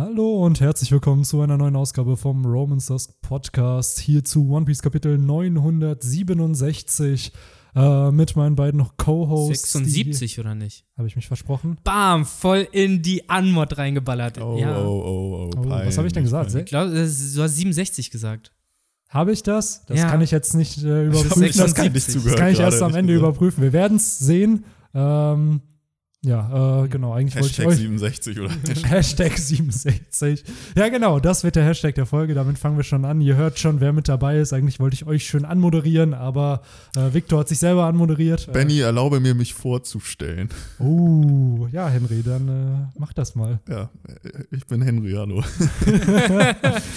Hallo und herzlich willkommen zu einer neuen Ausgabe vom Romans Dusk Podcast. Hier zu One Piece Kapitel 967 äh, mit meinen beiden Co-Hosts. 76 oder nicht? Habe ich mich versprochen? Bam, voll in die Anmod reingeballert. Oh, ja. oh, oh, oh, Oh, was habe ich denn gesagt? Ich glaube, du hast 67 gesagt. Habe ich das? Das Ja. kann ich jetzt nicht äh, überprüfen. nicht, Das kann, nicht das kann ich erst am Ende gesagt. überprüfen. Wir werden es sehen. Ähm, ja, äh, genau. Eigentlich wollte ich Hashtag euch 67 oder Hashtag 67. Ja, genau, das wird der Hashtag der Folge. Damit fangen wir schon an. Ihr hört schon, wer mit dabei ist. Eigentlich wollte ich euch schön anmoderieren, aber äh, Victor hat sich selber anmoderiert. Benny, erlaube mir, mich vorzustellen. Äh, oh, ja, Henry, dann äh, mach das mal. Ja, äh, ich bin Henry, hallo.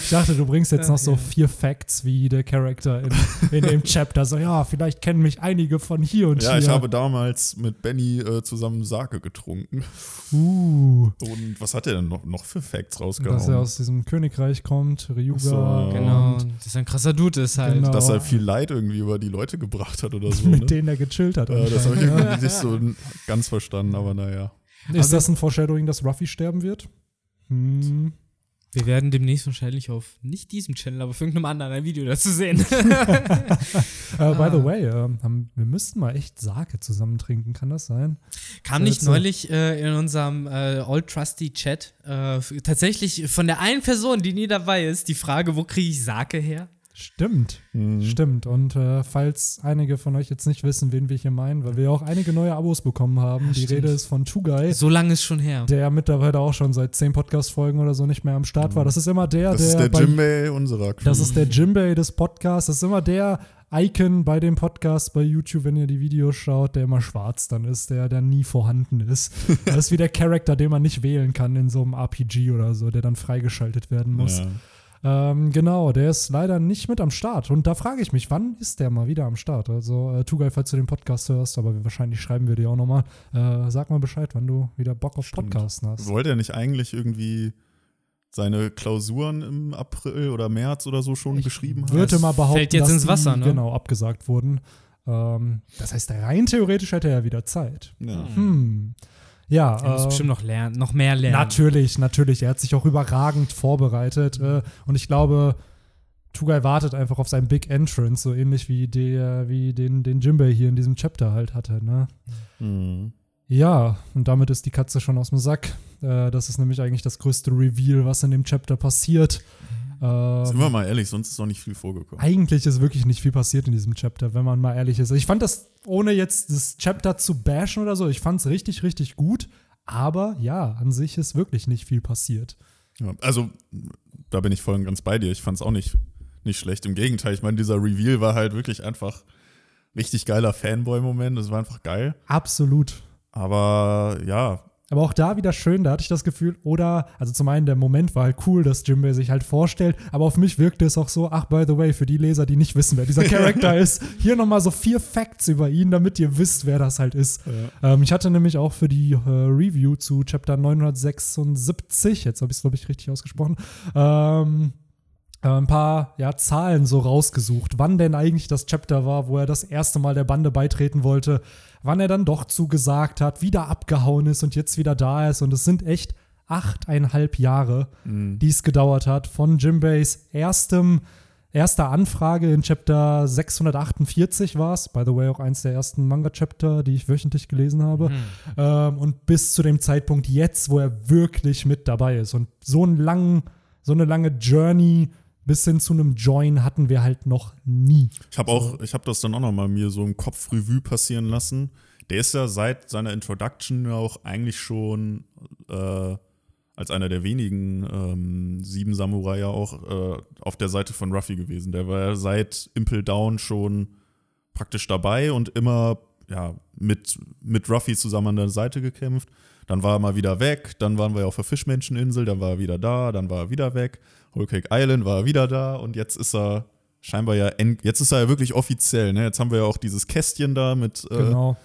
Ich dachte, du bringst jetzt noch so Ja. vier Facts wie der Charakter in, in dem Chapter. So, ja, vielleicht kennen mich einige von hier und Ja, hier. ich habe damals mit Benny äh, zusammen Sake getrunken. uh, Und was hat er denn noch, noch für Facts dass er rausgehauen? aus diesem Königreich kommt, Ryuga. So. Genau. und Das ist ein krasser Dude ist halt. Genau. Dass er viel Leid irgendwie über die Leute gebracht hat oder so. mit ne? denen er gechillt hat. äh, das habe ich irgendwie nicht so ganz verstanden, aber naja. Ist das ein Foreshadowing, dass Ruffy sterben wird? Hm. Wir werden demnächst wahrscheinlich auf nicht diesem Channel, aber auf irgendeinem anderen ein Video dazu sehen. Äh, by the Ah. way, ähm, haben, wir müssten mal echt Sake zusammen trinken, kann das sein? Kam So, nicht neulich äh, in unserem äh, Old Trusty Chat äh, tatsächlich von der einen Person, die nie dabei ist, die Frage, wo kriege ich Sake her? Stimmt, Hm. stimmt. Und äh, falls einige von euch jetzt nicht wissen, wen wir hier meinen, weil wir ja auch einige neue Abos bekommen haben, die stimmt. Rede ist von Tugai, So lange ist schon her. der mittlerweile auch schon seit zehn Podcast-Folgen oder so nicht mehr am Start war. Das ist immer der, Das der. ist der Jimbei unserer Crew. Das ist der Jimbei des Podcasts. Das ist immer der Icon bei dem Podcast bei YouTube, wenn ihr die Videos schaut, der immer schwarz dann ist, der, der nie vorhanden ist. Das ist wie der Charakter, den man nicht wählen kann in so einem RPG oder so, der dann freigeschaltet werden muss. Ja. Ähm, genau, der ist leider nicht mit am Start. Und da frage ich mich, wann ist der mal wieder am Start? Also, äh, Tugai, falls du den Podcast hörst, aber wahrscheinlich schreiben wir dir auch nochmal. Äh, sag mal Bescheid, wann du wieder Bock auf Stimmt. Podcasten hast. Wollte er nicht eigentlich irgendwie seine Klausuren im April oder März oder so schon Ich geschrieben haben? würde mal behaupten, fällt jetzt dass ins Wasser, die, ne? genau abgesagt wurden. Ähm, das heißt, rein theoretisch hätte er ja wieder Zeit. Ja. Hm. Ja, Er muss äh, bestimmt noch lernen, noch mehr lernen. natürlich, natürlich. Er hat sich auch überragend vorbereitet. Äh, und ich glaube, Tugai wartet einfach auf sein Big Entrance, so ähnlich wie, der, wie den, den Jimbei hier in diesem Chapter halt hatte. Ne? Mhm. Ja, und damit ist die Katze schon aus dem Sack. Äh, das ist nämlich eigentlich das größte Reveal, was in dem Chapter passiert. Ähm, Sind wir mal ehrlich, sonst ist noch nicht viel vorgekommen. eigentlich ist wirklich nicht viel passiert in diesem Chapter, wenn man mal ehrlich ist. Ich fand das, ohne jetzt das Chapter zu bashen oder so, ich fand es richtig, richtig gut. Aber ja, an sich ist wirklich nicht viel passiert. Ja, also, da bin ich voll und ganz bei dir. Ich fand es auch nicht, nicht schlecht. Im Gegenteil, ich meine, dieser Reveal war halt wirklich einfach richtig geiler Fanboy-Moment. Das war einfach geil. Absolut. Aber ja, Aber auch da wieder schön, da hatte ich das Gefühl, oder, also zum einen der Moment war halt cool, dass Jimbei sich halt vorstellt, aber auf mich wirkte es auch so, ach, by the way, für die Leser, die nicht wissen, wer dieser Charakter ist, hier nochmal so vier Facts über ihn, damit ihr wisst, wer das halt ist. Ähm, ich hatte nämlich auch für die äh, Review zu Chapter 976, jetzt habe ich es, glaube ich, richtig ausgesprochen, ähm, äh, ein paar ja, Zahlen so rausgesucht, wann denn eigentlich das Chapter war, wo er das erste Mal der Bande beitreten wollte, wann er dann doch zugesagt hat, wieder abgehauen ist und jetzt wieder da ist. Und es sind echt achteinhalb Jahre, die es gedauert hat, von Jimbeis erstem, erster Anfrage in Chapter 648 war es, by the way auch eins der ersten Manga-Chapter, die ich wöchentlich gelesen habe, ähm, und bis zu dem Zeitpunkt jetzt, wo er wirklich mit dabei ist. Und so einen langen, so eine lange Journey bis hin zu einem Join hatten wir halt noch nie. ich habe auch, ich habe das dann auch noch mal mir so im Kopf Revue passieren lassen. Der ist ja seit seiner Introduction auch eigentlich schon äh, als einer der wenigen ähm, sieben Samurai ja auch äh, auf der Seite von Ruffy gewesen. Der war ja seit Impel Down schon praktisch dabei und immer ja, mit, mit Ruffy zusammen an der Seite gekämpft. Dann war er mal wieder weg, dann waren wir ja auf der Fischmenscheninsel, dann war er wieder da, dann war er wieder weg. Whole Cake Island war er wieder da und jetzt ist er scheinbar ja, jetzt ist er ja wirklich offiziell. Ne? Jetzt haben wir ja auch dieses Kästchen da mit äh, Genau.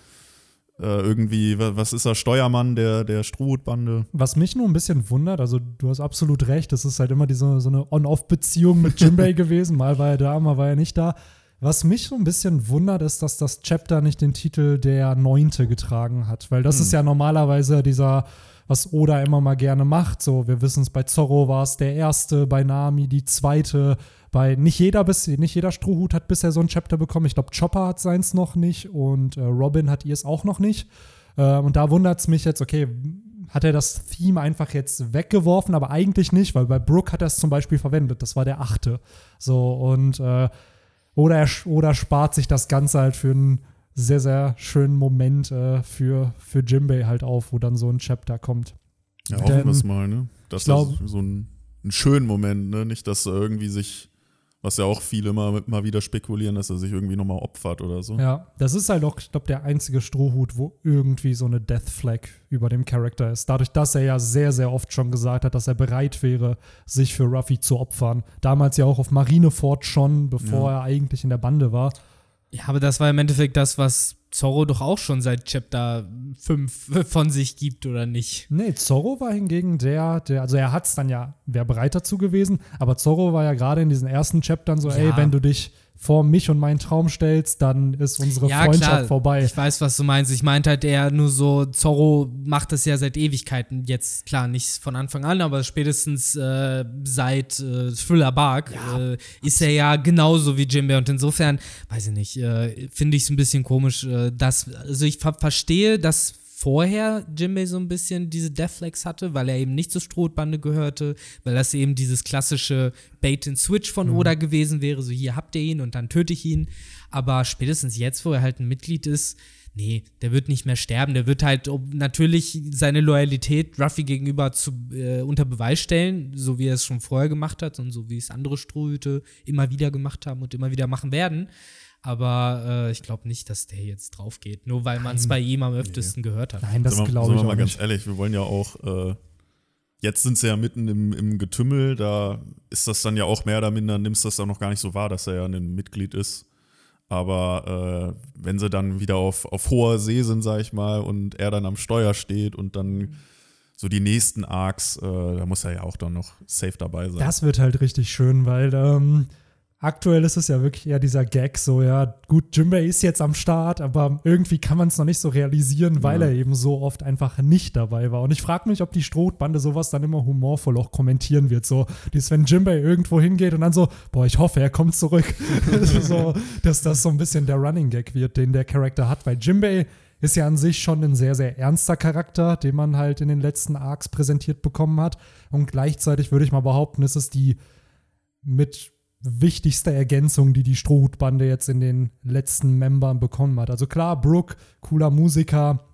äh, irgendwie, wa- was ist er, Steuermann der, der Strohhutbande. Was mich nur ein bisschen wundert, also du hast absolut recht, es ist halt immer diese so eine On-Off-Beziehung mit Jimbei gewesen. Mal war er da, mal war er nicht da. Was mich so ein bisschen wundert, ist, dass das Chapter nicht den Titel der Neunte getragen hat, weil das ist ja normalerweise dieser was Oda immer mal gerne macht. So, wir wissen es, bei Zorro war es der erste, bei Nami die zweite, bei nicht jeder bis, nicht jeder Strohhut hat bisher so ein Chapter bekommen. Ich glaube, Chopper hat seins noch nicht und äh, Robin hat ihr es auch noch nicht. Äh, und da wundert es mich jetzt, okay, hat er das Theme einfach jetzt weggeworfen, aber eigentlich nicht, weil bei Brooke hat er es zum Beispiel verwendet. Das war der achte. So, und äh, oder, er, oder spart sich das Ganze halt für einen sehr, sehr schönen Moment äh, für, für Jimbei halt auf, wo dann so ein Chapter kommt. Ja, hoffen wir es mal, ne? Das ist so ein, ein schönen Moment, ne? Nicht, dass er irgendwie sich was ja auch viele immer, immer wieder spekulieren, dass er sich irgendwie nochmal opfert oder so. Ja, das ist halt auch, ich glaube, der einzige Strohhut, wo irgendwie so eine Death Flag über dem Charakter ist. Dadurch, dass er ja sehr, sehr oft schon gesagt hat, dass er bereit wäre, sich für Ruffy zu opfern. Damals ja auch auf Marineford schon, bevor ja. er eigentlich in der Bande war. Ja, aber das war im Endeffekt das, was Zorro doch auch schon seit Chapter 5 von sich gibt, oder nicht? Nee, Zorro war hingegen der, der also er hat es dann ja, wäre bereit dazu gewesen, aber Zorro war ja gerade in diesen ersten Chaptern so, ja. ey, wenn du dich vor mich und meinen Traum stellst, dann ist unsere ja, Freundschaft klar. vorbei. Ich weiß, was du meinst. Ich meinte halt eher nur so, Zorro macht das ja seit Ewigkeiten. Jetzt, klar, nicht von Anfang an, aber spätestens äh, seit äh, Thriller Bark ja. äh, ist er ja genauso wie Jimbe. Und insofern, weiß ich nicht, äh, finde ich es ein bisschen komisch, äh, dass, also ich ver verstehe, dass vorher Jimbei so ein bisschen diese Deathlegs hatte, weil er eben nicht zur Strohbande gehörte, weil das eben dieses klassische Bait-and-Switch von mhm. Oda gewesen wäre, so hier habt ihr ihn und dann töte ich ihn. Aber spätestens jetzt, wo er halt ein Mitglied ist, nee, der wird nicht mehr sterben. Der wird halt natürlich seine Loyalität Ruffy gegenüber zu, äh, unter Beweis stellen, so wie er es schon vorher gemacht hat und so wie es andere Strohhüte immer wieder gemacht haben und immer wieder machen werden. Aber äh, ich glaube nicht, dass der jetzt drauf geht, nur weil man es bei ihm am öftesten nee. gehört hat. Nein, das glaube ich Sagen wir mal ganz ehrlich, wir wollen ja auch, äh, jetzt sind sie ja mitten im, im Getümmel, da ist das dann ja auch mehr oder minder, nimmst das dann noch gar nicht so wahr, dass er ja ein Mitglied ist. Aber äh, wenn sie dann wieder auf, auf hoher See sind, sag ich mal, und er dann am Steuer steht und dann so die nächsten Arcs, äh, da muss er ja auch dann noch safe dabei sein. Das wird halt richtig schön, weil ähm, aktuell ist es ja wirklich eher dieser Gag, so, ja, gut, Jimbei ist jetzt am Start, aber irgendwie kann man es noch nicht so realisieren, weil ja. er eben so oft einfach nicht dabei war. Und ich frage mich, ob die Strohbande sowas dann immer humorvoll auch kommentieren wird. So, dies, wenn Jimbei irgendwo hingeht und dann so, boah, ich hoffe, er kommt zurück. so, dass das so ein bisschen der Running Gag wird, den der Charakter hat, weil Jimbei ist ja an sich schon ein sehr, sehr ernster Charakter, den man halt in den letzten Arcs präsentiert bekommen hat. Und gleichzeitig würde ich mal behaupten, ist es die mit wichtigste Ergänzung, die die Strohhutbande jetzt in den letzten Membern bekommen hat. Also klar, Brooke, cooler Musiker.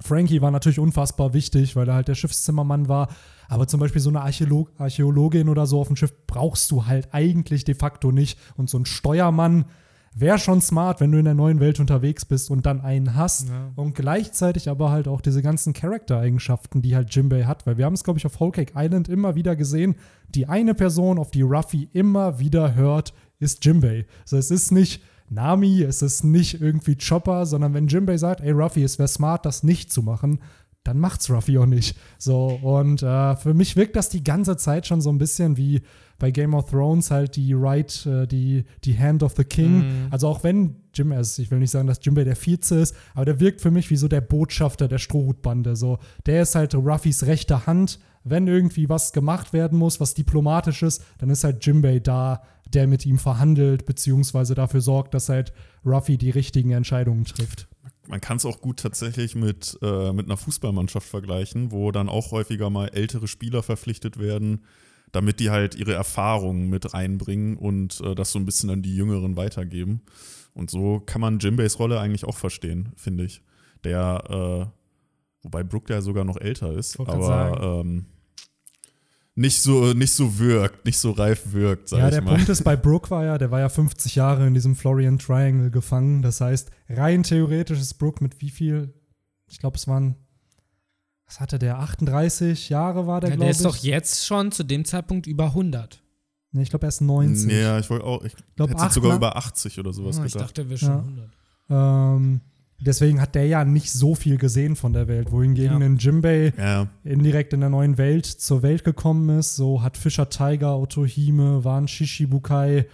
Frankie war natürlich unfassbar wichtig, weil er halt der Schiffszimmermann war. Aber zum Beispiel so eine Archäolog Archäologin oder so auf dem Schiff brauchst du halt eigentlich de facto nicht. Und so ein Steuermann, wäre schon smart, wenn du in der neuen Welt unterwegs bist und dann einen hast ja. und gleichzeitig aber halt auch diese ganzen Charaktereigenschaften, die halt Jimbei hat, weil wir haben es, glaube ich, auf Whole Cake Island immer wieder gesehen, die eine Person, auf die Ruffy immer wieder hört, ist Jimbei. Also es ist nicht Nami, es ist nicht irgendwie Chopper, sondern wenn Jimbei sagt, ey Ruffy, es wäre smart, das nicht zu machen, dann macht's Ruffy auch nicht. So, und äh, für mich wirkt das die ganze Zeit schon so ein bisschen wie bei Game of Thrones halt die Right, äh, die, die Hand of the King. Mhm. Also auch wenn Jim, also ich will nicht sagen, dass Jimbei der Vize ist, aber der wirkt für mich wie so der Botschafter der Strohhutbande. So, der ist halt Ruffys rechte Hand. Wenn irgendwie was gemacht werden muss, was diplomatisch ist, dann ist halt Jimbei da, der mit ihm verhandelt, beziehungsweise dafür sorgt, dass halt Ruffy die richtigen Entscheidungen trifft man kann es auch gut tatsächlich mit, äh, mit einer Fußballmannschaft vergleichen, wo dann auch häufiger mal ältere Spieler verpflichtet werden, damit die halt ihre Erfahrungen mit reinbringen und äh, das so ein bisschen an die Jüngeren weitergeben. Und so kann man Jimbays Rolle eigentlich auch verstehen, finde ich. Der, äh, wobei Brooke ja sogar noch älter ist, aber ähm, nicht so, nicht so wirkt, nicht so reif wirkt, sag Ja, der Punkt ist, bei Brooke war ja, der war ja 50 Jahre in diesem Florian Triangle gefangen. Das heißt, rein theoretisch ist Brooke mit wie viel? Ich glaube, es waren was hatte der? 38 Jahre war der, ja, glaube ich. Der ist doch jetzt schon zu dem Zeitpunkt über 100. Nee, ich glaube, er ist 90. Ja, ich wollte auch, ich glaube, sogar über 80 oder sowas ich gedacht. Ich dachte, er wäre schon ja. 100. Ähm, deswegen hat der ja nicht so viel gesehen von der Welt, wohingegen ja. ein Jimbei ja. indirekt in der neuen Welt zur Welt gekommen ist. So hat Fischer Tiger, Otto Hime, Wan Shishibukai,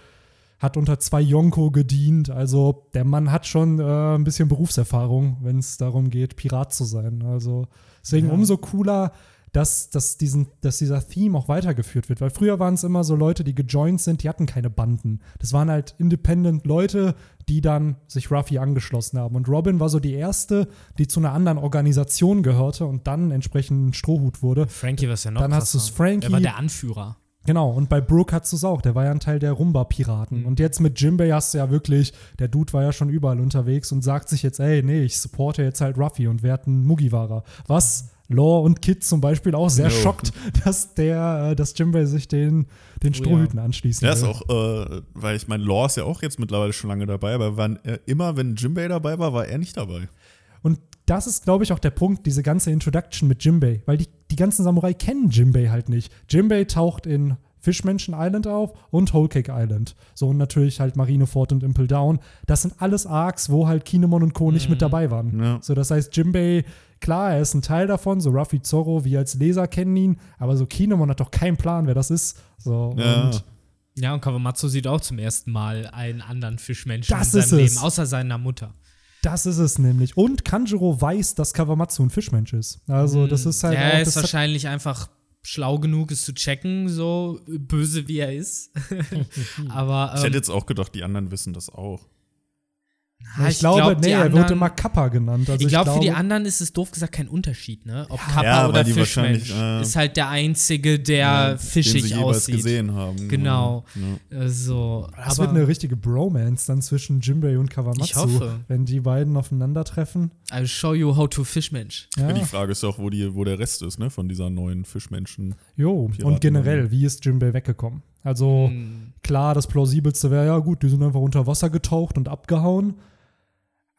hat unter zwei Yonko gedient. Also der Mann hat schon äh, ein bisschen Berufserfahrung, wenn es darum geht, Pirat zu sein. Also deswegen Ja. umso cooler, dass, dass, diesen, dass dieser Theme auch weitergeführt wird. Weil früher waren es immer so Leute, die gejoint sind, die hatten keine Banden. Das waren halt independent Leute, die dann sich Ruffy angeschlossen haben. Und Robin war so die erste, die zu einer anderen Organisation gehörte und dann entsprechend ein Strohhut wurde. Frankie war ja noch Dann hast krasser. du's Frankie. Er war der Anführer. Genau, und bei Brooke hattest du es auch, der war ja ein Teil der Rumba-Piraten. Und jetzt mit Jimbei hast du ja wirklich, der Dude war ja schon überall unterwegs und sagt sich jetzt, ey, nee, ich supporte jetzt halt Ruffy und werd ein Mugiwara. Was Law und Kid zum Beispiel auch sehr No. schockt, dass der, äh, dass Jimbei sich den, den Oh ja. Strohhüten anschließen Ja, ist auch, äh, weil ich meine, Law ist ja auch jetzt mittlerweile schon lange dabei, aber wann, äh, immer wenn Jimbei dabei war, war er nicht dabei. Und das ist, glaube ich, auch der Punkt, diese ganze Introduction mit Jimbei, weil die, die ganzen Samurai kennen Jimbei halt nicht. Jimbei taucht in Fischmenschen Island auf und Whole Cake Island. So und natürlich halt Marineford und Impel Down. Das sind alles Arcs, wo halt Kinemon und Co. nicht mit dabei waren. Ja. So, das heißt, Jimbei, klar, er ist ein Teil davon, so Ruffy Zorro, wir als Leser kennen ihn, aber so Kinemon hat doch keinen Plan, wer das ist. So, Ja. und Ja, und Kawamatsu sieht auch zum ersten Mal einen anderen Fischmenschen Das in ist seinem es. Leben, außer seiner Mutter. das ist es nämlich. Und Kanjuro weiß, dass Kawamatsu ein Fischmensch ist. Also, das ist halt er ist wahrscheinlich einfach schlau genug, es zu checken, so böse wie er ist. Aber Ich ähm, hätte jetzt auch gedacht, die anderen wissen das auch. Ah, ich, glaube, glaub, nee, er wird anderen- immer Kappa genannt. Also ich glaube, für die anderen ist es doof gesagt kein Unterschied, ne? Ob Kappa Ja, oder Fischmensch. äh, ist halt der einzige, der Ja, fischig den sie jeweils aussieht. gesehen haben. Genau. Ja. Äh, So, Das aber wird eine richtige Bromance dann zwischen Jimbei und Kawamatsu. Ich hoffe. Wenn die beiden aufeinandertreffen. I'll show you how to Fischmensch. Ja. Die Frage ist auch, wo, die, wo der Rest ist, ne, von dieser neuen Fischmenschen. Jo, und generell, wie ist Jimbei weggekommen? Also, Hm. klar, das plausibelste wäre, ja gut, die sind einfach unter Wasser getaucht und abgehauen.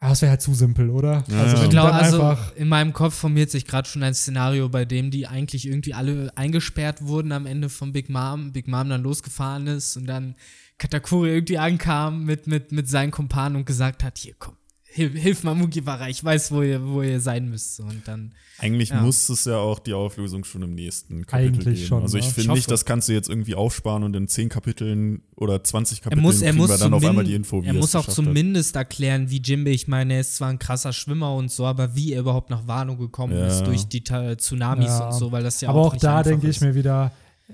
Aber das wäre halt zu simpel, oder? Ja, also, Ich glaube, also einfach. in meinem Kopf formiert sich gerade schon ein Szenario, bei dem die eigentlich irgendwie alle eingesperrt wurden am Ende von Big Mom. Big Mom dann losgefahren ist und dann Katakuri irgendwie ankam mit, mit, mit seinen Kumpanen und gesagt hat, hier komm, hilf, hilf mal Mugiwara, ich weiß, wo ihr, wo ihr sein müsst. Und dann, Eigentlich Ja. muss es ja auch die Auflösung schon im nächsten Kapitel Eigentlich geben. schon, Also ich ja. finde Ich nicht, das kannst du jetzt irgendwie aufsparen und in 10 Kapiteln oder 20 er Kapiteln muss, er muss, wir dann auf einmal die Info, wie er es muss auch geschafft hat. zumindest erklären, wie Jimbei, ich meine, er ist zwar ein krasser Schwimmer und so, aber wie er überhaupt nach Wano gekommen Ja. ist durch die Tsunamis Ja. und so, weil das ja aber auch auch nicht da denke ich mir wieder, äh,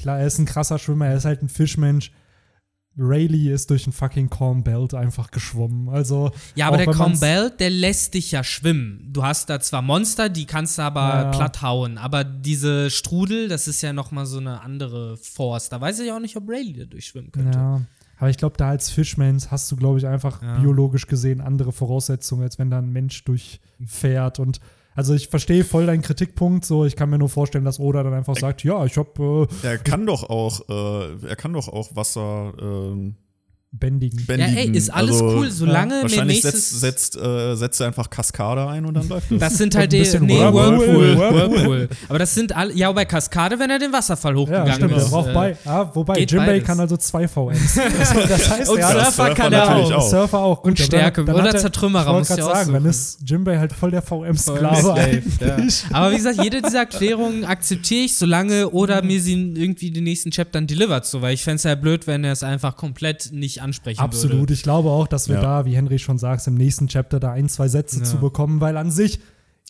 klar, er ist ein krasser Schwimmer, er ist halt ein Fischmensch. Rayleigh ist durch ein fucking Calm Belt einfach geschwommen. Also, Ja, aber der man's- Combelt, der lässt dich ja schwimmen. Du hast da zwar Monster, die kannst du aber Ja. platt hauen, aber diese Strudel, das ist ja nochmal so eine andere Force. Da weiß ich auch nicht, ob Rayleigh da durchschwimmen könnte. Ja, aber ich glaube, da als Fischmensch hast du, glaube ich, einfach Ja. biologisch gesehen andere Voraussetzungen, als wenn da ein Mensch durchfährt. Und also ich verstehe voll deinen Kritikpunkt. So, ich kann mir nur vorstellen, dass Oda dann einfach sagt, ja, ich habe äh, Er kann doch auch, äh, er kann doch auch Wasser ähm, bändigen. Ja, bändigen. ey, ist alles also, cool, solange mir Wahrscheinlich nächstes. setzt, setzt, äh, setzt er einfach Kaskade ein und dann läuft es. das sind halt die. Nee, Whirlpool. Whirlpool. Aber das sind alle. Ja, bei Kaskade, wenn er den Wasserfall Ja, hochgegangen stimmt. Er ist. braucht äh, bei, ah, wobei, Jimbei kann also zwei VMs. also, das heißt, Und er hat- Surfer Surfer kann er natürlich auch. auch. Surfer auch. Gut, Und Stärke. dann Oder hat er- Zertrümmerer, Ich wollte du gerade sagen, dann ist Jimbei halt voll der VM-Sklave eigentlich. Aber wie gesagt, jede dieser Erklärungen akzeptiere ich, solange oder mir sie irgendwie den nächsten Chaptern delivert, so, weil ich fände es ja blöd, wenn er es einfach komplett nicht ansprechen Absolut. würde. Ich glaube auch, dass wir Ja. da, wie Henry schon sagt, im nächsten Chapter da ein, zwei Sätze Ja. zu bekommen, weil an sich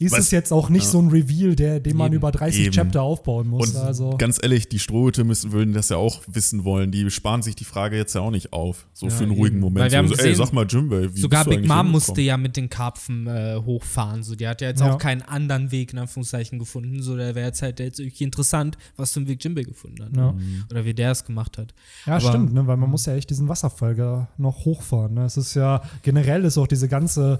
ist Was- es jetzt auch nicht Ja. so ein Reveal, der, den man Eben. über 30 Eben. Chapter aufbauen muss. Und also. ganz ehrlich, die Strohhüte müssen würden das ja auch wissen wollen. Die sparen sich die Frage jetzt ja auch nicht auf. So Ja, für einen ruhigen. Moment. Weil wir haben so, ey, gesehen, sag mal, Jimbei, wie Sogar bist du Big Mom musste ja mit den Karpfen äh, hochfahren. So, die hat ja jetzt Ja. auch keinen anderen Weg in Anführungszeichen gefunden. So, da wäre jetzt halt jetzt irgendwie interessant, was für einen Weg Jimbei gefunden hat. Ja. Ne? Oder wie der es gemacht hat. Ja, Aber- stimmt, ne? weil man muss ja echt diesen Wasserfall noch hochfahren. Ne? Es ist ja, generell ist auch diese ganze,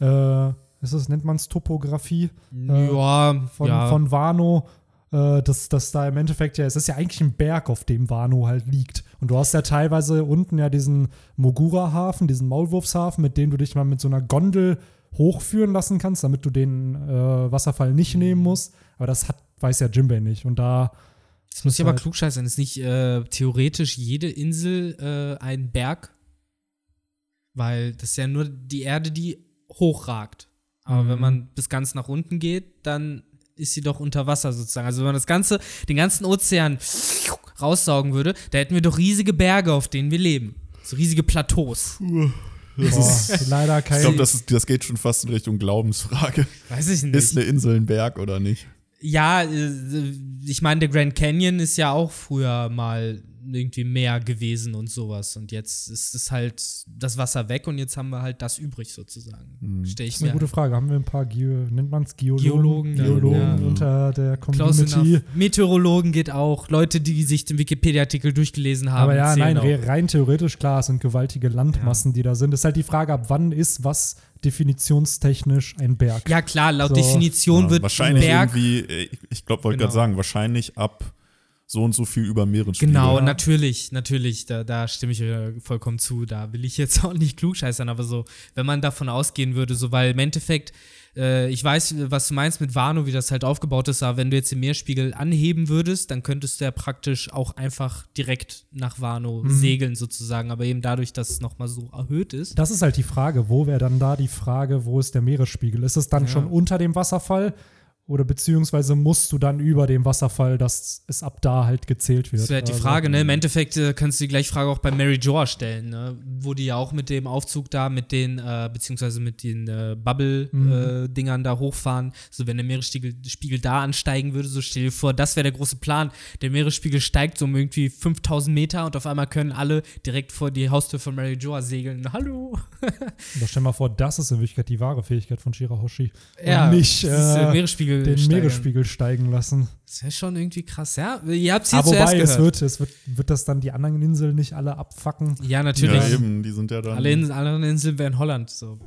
äh, ist das, nennt man es Topografie Äh, ja, von, ja. von Wano, äh, dass, dass da im Endeffekt ja, es ist ja eigentlich ein Berg, auf dem Wano halt liegt. Und du hast ja teilweise unten ja diesen Mogura-Hafen, diesen Maulwurfshafen, mit dem du dich mal mit so einer Gondel hochführen lassen kannst, damit du den äh, Wasserfall Mhm. nicht nehmen musst. Aber das hat, weiß ja Jimbei nicht. Und da Das muss ich aber halt- klugscheißen. Ist nicht äh, theoretisch jede Insel äh, ein Berg? Weil das ist ja nur die Erde, die hochragt. Aber Mhm. wenn man bis ganz nach unten geht, dann ist sie doch unter Wasser sozusagen. Also wenn man das ganze, den ganzen Ozean raussaugen würde, da hätten wir doch riesige Berge, auf denen wir leben. So riesige Plateaus. Boah, leider kein. Ich glaube, das, ist- das geht schon fast in Richtung Glaubensfrage. Weiß ich nicht. Ist eine Insel ein Berg oder nicht? Ja, äh, ich meine, der Grand Canyon ist ja auch früher mal irgendwie Meer gewesen und sowas. Und jetzt ist es halt das Wasser weg und jetzt haben wir halt das übrig sozusagen. Stell ich das ist eine mir gute Frage. Haben wir ein paar Geo, nennt man es Geologen? Geologen, ja. Geologen Ja. unter der Community. Meteorologen geht auch. Leute, die sich den Wikipedia-Artikel durchgelesen haben. Aber ja, nein, auch. re- rein theoretisch, klar, es sind gewaltige Landmassen, die da sind. ist halt die Frage, ab wann ist was definitionstechnisch ein Berg? Ja, klar, laut So. Definition Ja, wird wahrscheinlich Berg. irgendwie, äh, ich glaube, wollte Genau. gerade sagen, wahrscheinlich ab so und so viel über Meeresspiegel. Genau, Ja. natürlich, natürlich, da, da stimme ich vollkommen zu. Da will ich jetzt auch nicht klugscheißern, aber so, wenn man davon ausgehen würde, so, weil im Endeffekt, äh, ich weiß, was du meinst mit Warnow, wie das halt aufgebaut ist, aber wenn du jetzt den Meerspiegel anheben würdest, dann könntest du ja praktisch auch einfach direkt nach Warnow Mhm. segeln sozusagen, aber eben dadurch, dass es nochmal so erhöht ist. Das ist halt die Frage. Wo wäre dann da die Frage, wo ist der Meeresspiegel? Ist es dann Ja. schon unter dem Wasserfall? Oder beziehungsweise musst du dann über dem Wasserfall, dass es ab da halt gezählt wird? Das wäre halt die Also- Frage, ne? Im Endeffekt äh, kannst du die gleiche Frage auch bei Mary Joa stellen, ne? Wo die ja auch mit dem Aufzug da, mit den, äh, beziehungsweise mit den äh, Bubble-Dingern da hochfahren. So, wenn der Meeresspiegel Spiegel da ansteigen würde, so stell dir vor, das wäre der große Plan. Der Meeresspiegel steigt so um irgendwie 5000 Meter und auf einmal können alle direkt vor die Haustür von Mary Joa segeln. Hallo! Aber stell mal vor, das ist in Wirklichkeit die wahre Fähigkeit von Shirahoshi. Ja, nicht das ist der äh, Meeresspiegel den steigern. Meeresspiegel steigen lassen. Das wäre schon irgendwie krass, ja? Ihr habt es hier Aber zuerst wobei, es gehört. wird, es wird, wird das dann die anderen Inseln nicht alle abfacken? ja, natürlich. Ja, eben, die sind ja dann. Alle in, anderen Inseln wären Holland. So.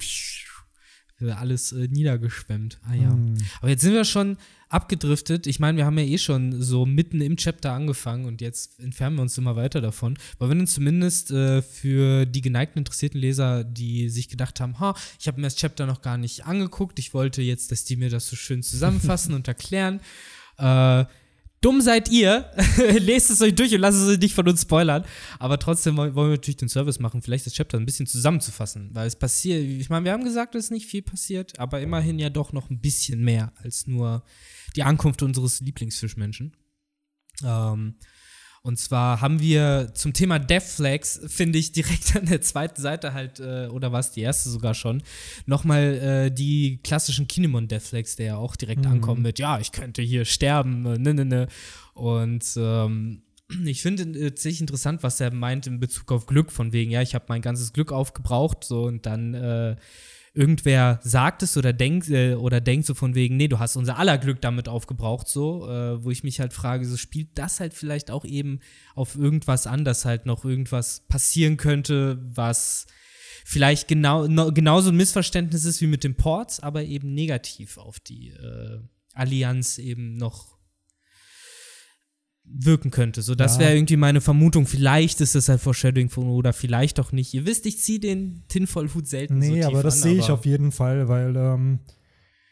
Wäre Alles äh, niedergeschwemmt. Ah ja. Hm. Aber jetzt sind wir schon abgedriftet. Ich meine, wir haben ja eh schon so mitten im Chapter angefangen und jetzt entfernen wir uns immer weiter davon. Weil wir dann zumindest äh, für die geneigten interessierten Leser, die sich gedacht haben, ha, ich habe mir das Chapter noch gar nicht angeguckt, ich wollte jetzt, dass die mir das so schön zusammenfassen und erklären. Äh, dumm seid ihr, lest es euch durch und lasst es euch nicht von uns spoilern. Aber trotzdem wollen wollen wir natürlich den Service machen, vielleicht das Chapter ein bisschen zusammenzufassen. Weil es passiert, ich meine, wir haben gesagt, dass nicht viel passiert, aber immerhin ja doch noch ein bisschen mehr als nur die Ankunft unseres Lieblingsfischmenschen. Ähm, und zwar haben wir zum Thema Death Flags, finde ich, direkt an der zweiten Seite halt, äh, oder war es die erste sogar schon, nochmal äh, die klassischen Kinemon Death Flags, der ja auch direkt Mhm. ankommen mit, ja, ich könnte hier sterben, äh, ne, ne, ne. Und ähm, ich finde äh, ziemlich interessant, was er meint in Bezug auf Glück, von wegen, ja, ich habe mein ganzes Glück aufgebraucht, so und dann äh, irgendwer sagt es oder denkt äh, oder denkt so von wegen, nee, du hast unser aller Glück damit aufgebraucht, so, äh, wo ich mich halt frage, so spielt das halt vielleicht auch eben auf irgendwas an, dass halt noch irgendwas passieren könnte, was vielleicht genau no, genauso ein Missverständnis ist wie mit den Ports, aber eben negativ auf die äh, Allianz eben noch wirken könnte. So, das Ja. wäre irgendwie meine Vermutung. Vielleicht ist das halt Foreshadowing von oder vielleicht auch nicht. Ihr wisst, ich ziehe den Tinfoil-Hut selten so Nee, tief aber das sehe ich auf jeden Fall, weil ähm,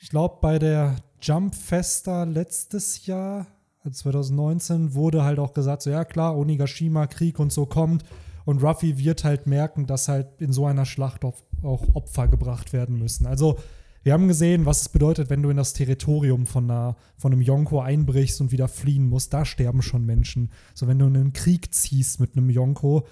ich glaube, bei der Jump Festa letztes Jahr, also 2019, wurde halt auch gesagt, so ja klar, Onigashima, Krieg und so kommt. Und Ruffy wird halt merken, dass halt in so einer Schlacht auch, auch Opfer gebracht werden müssen. Also, wir haben gesehen, was es bedeutet, wenn du in das Territorium von, einer, von einem Yonko einbrichst und wieder fliehen musst. Da sterben schon Menschen. So, wenn du in einen Krieg ziehst mit einem Yonko,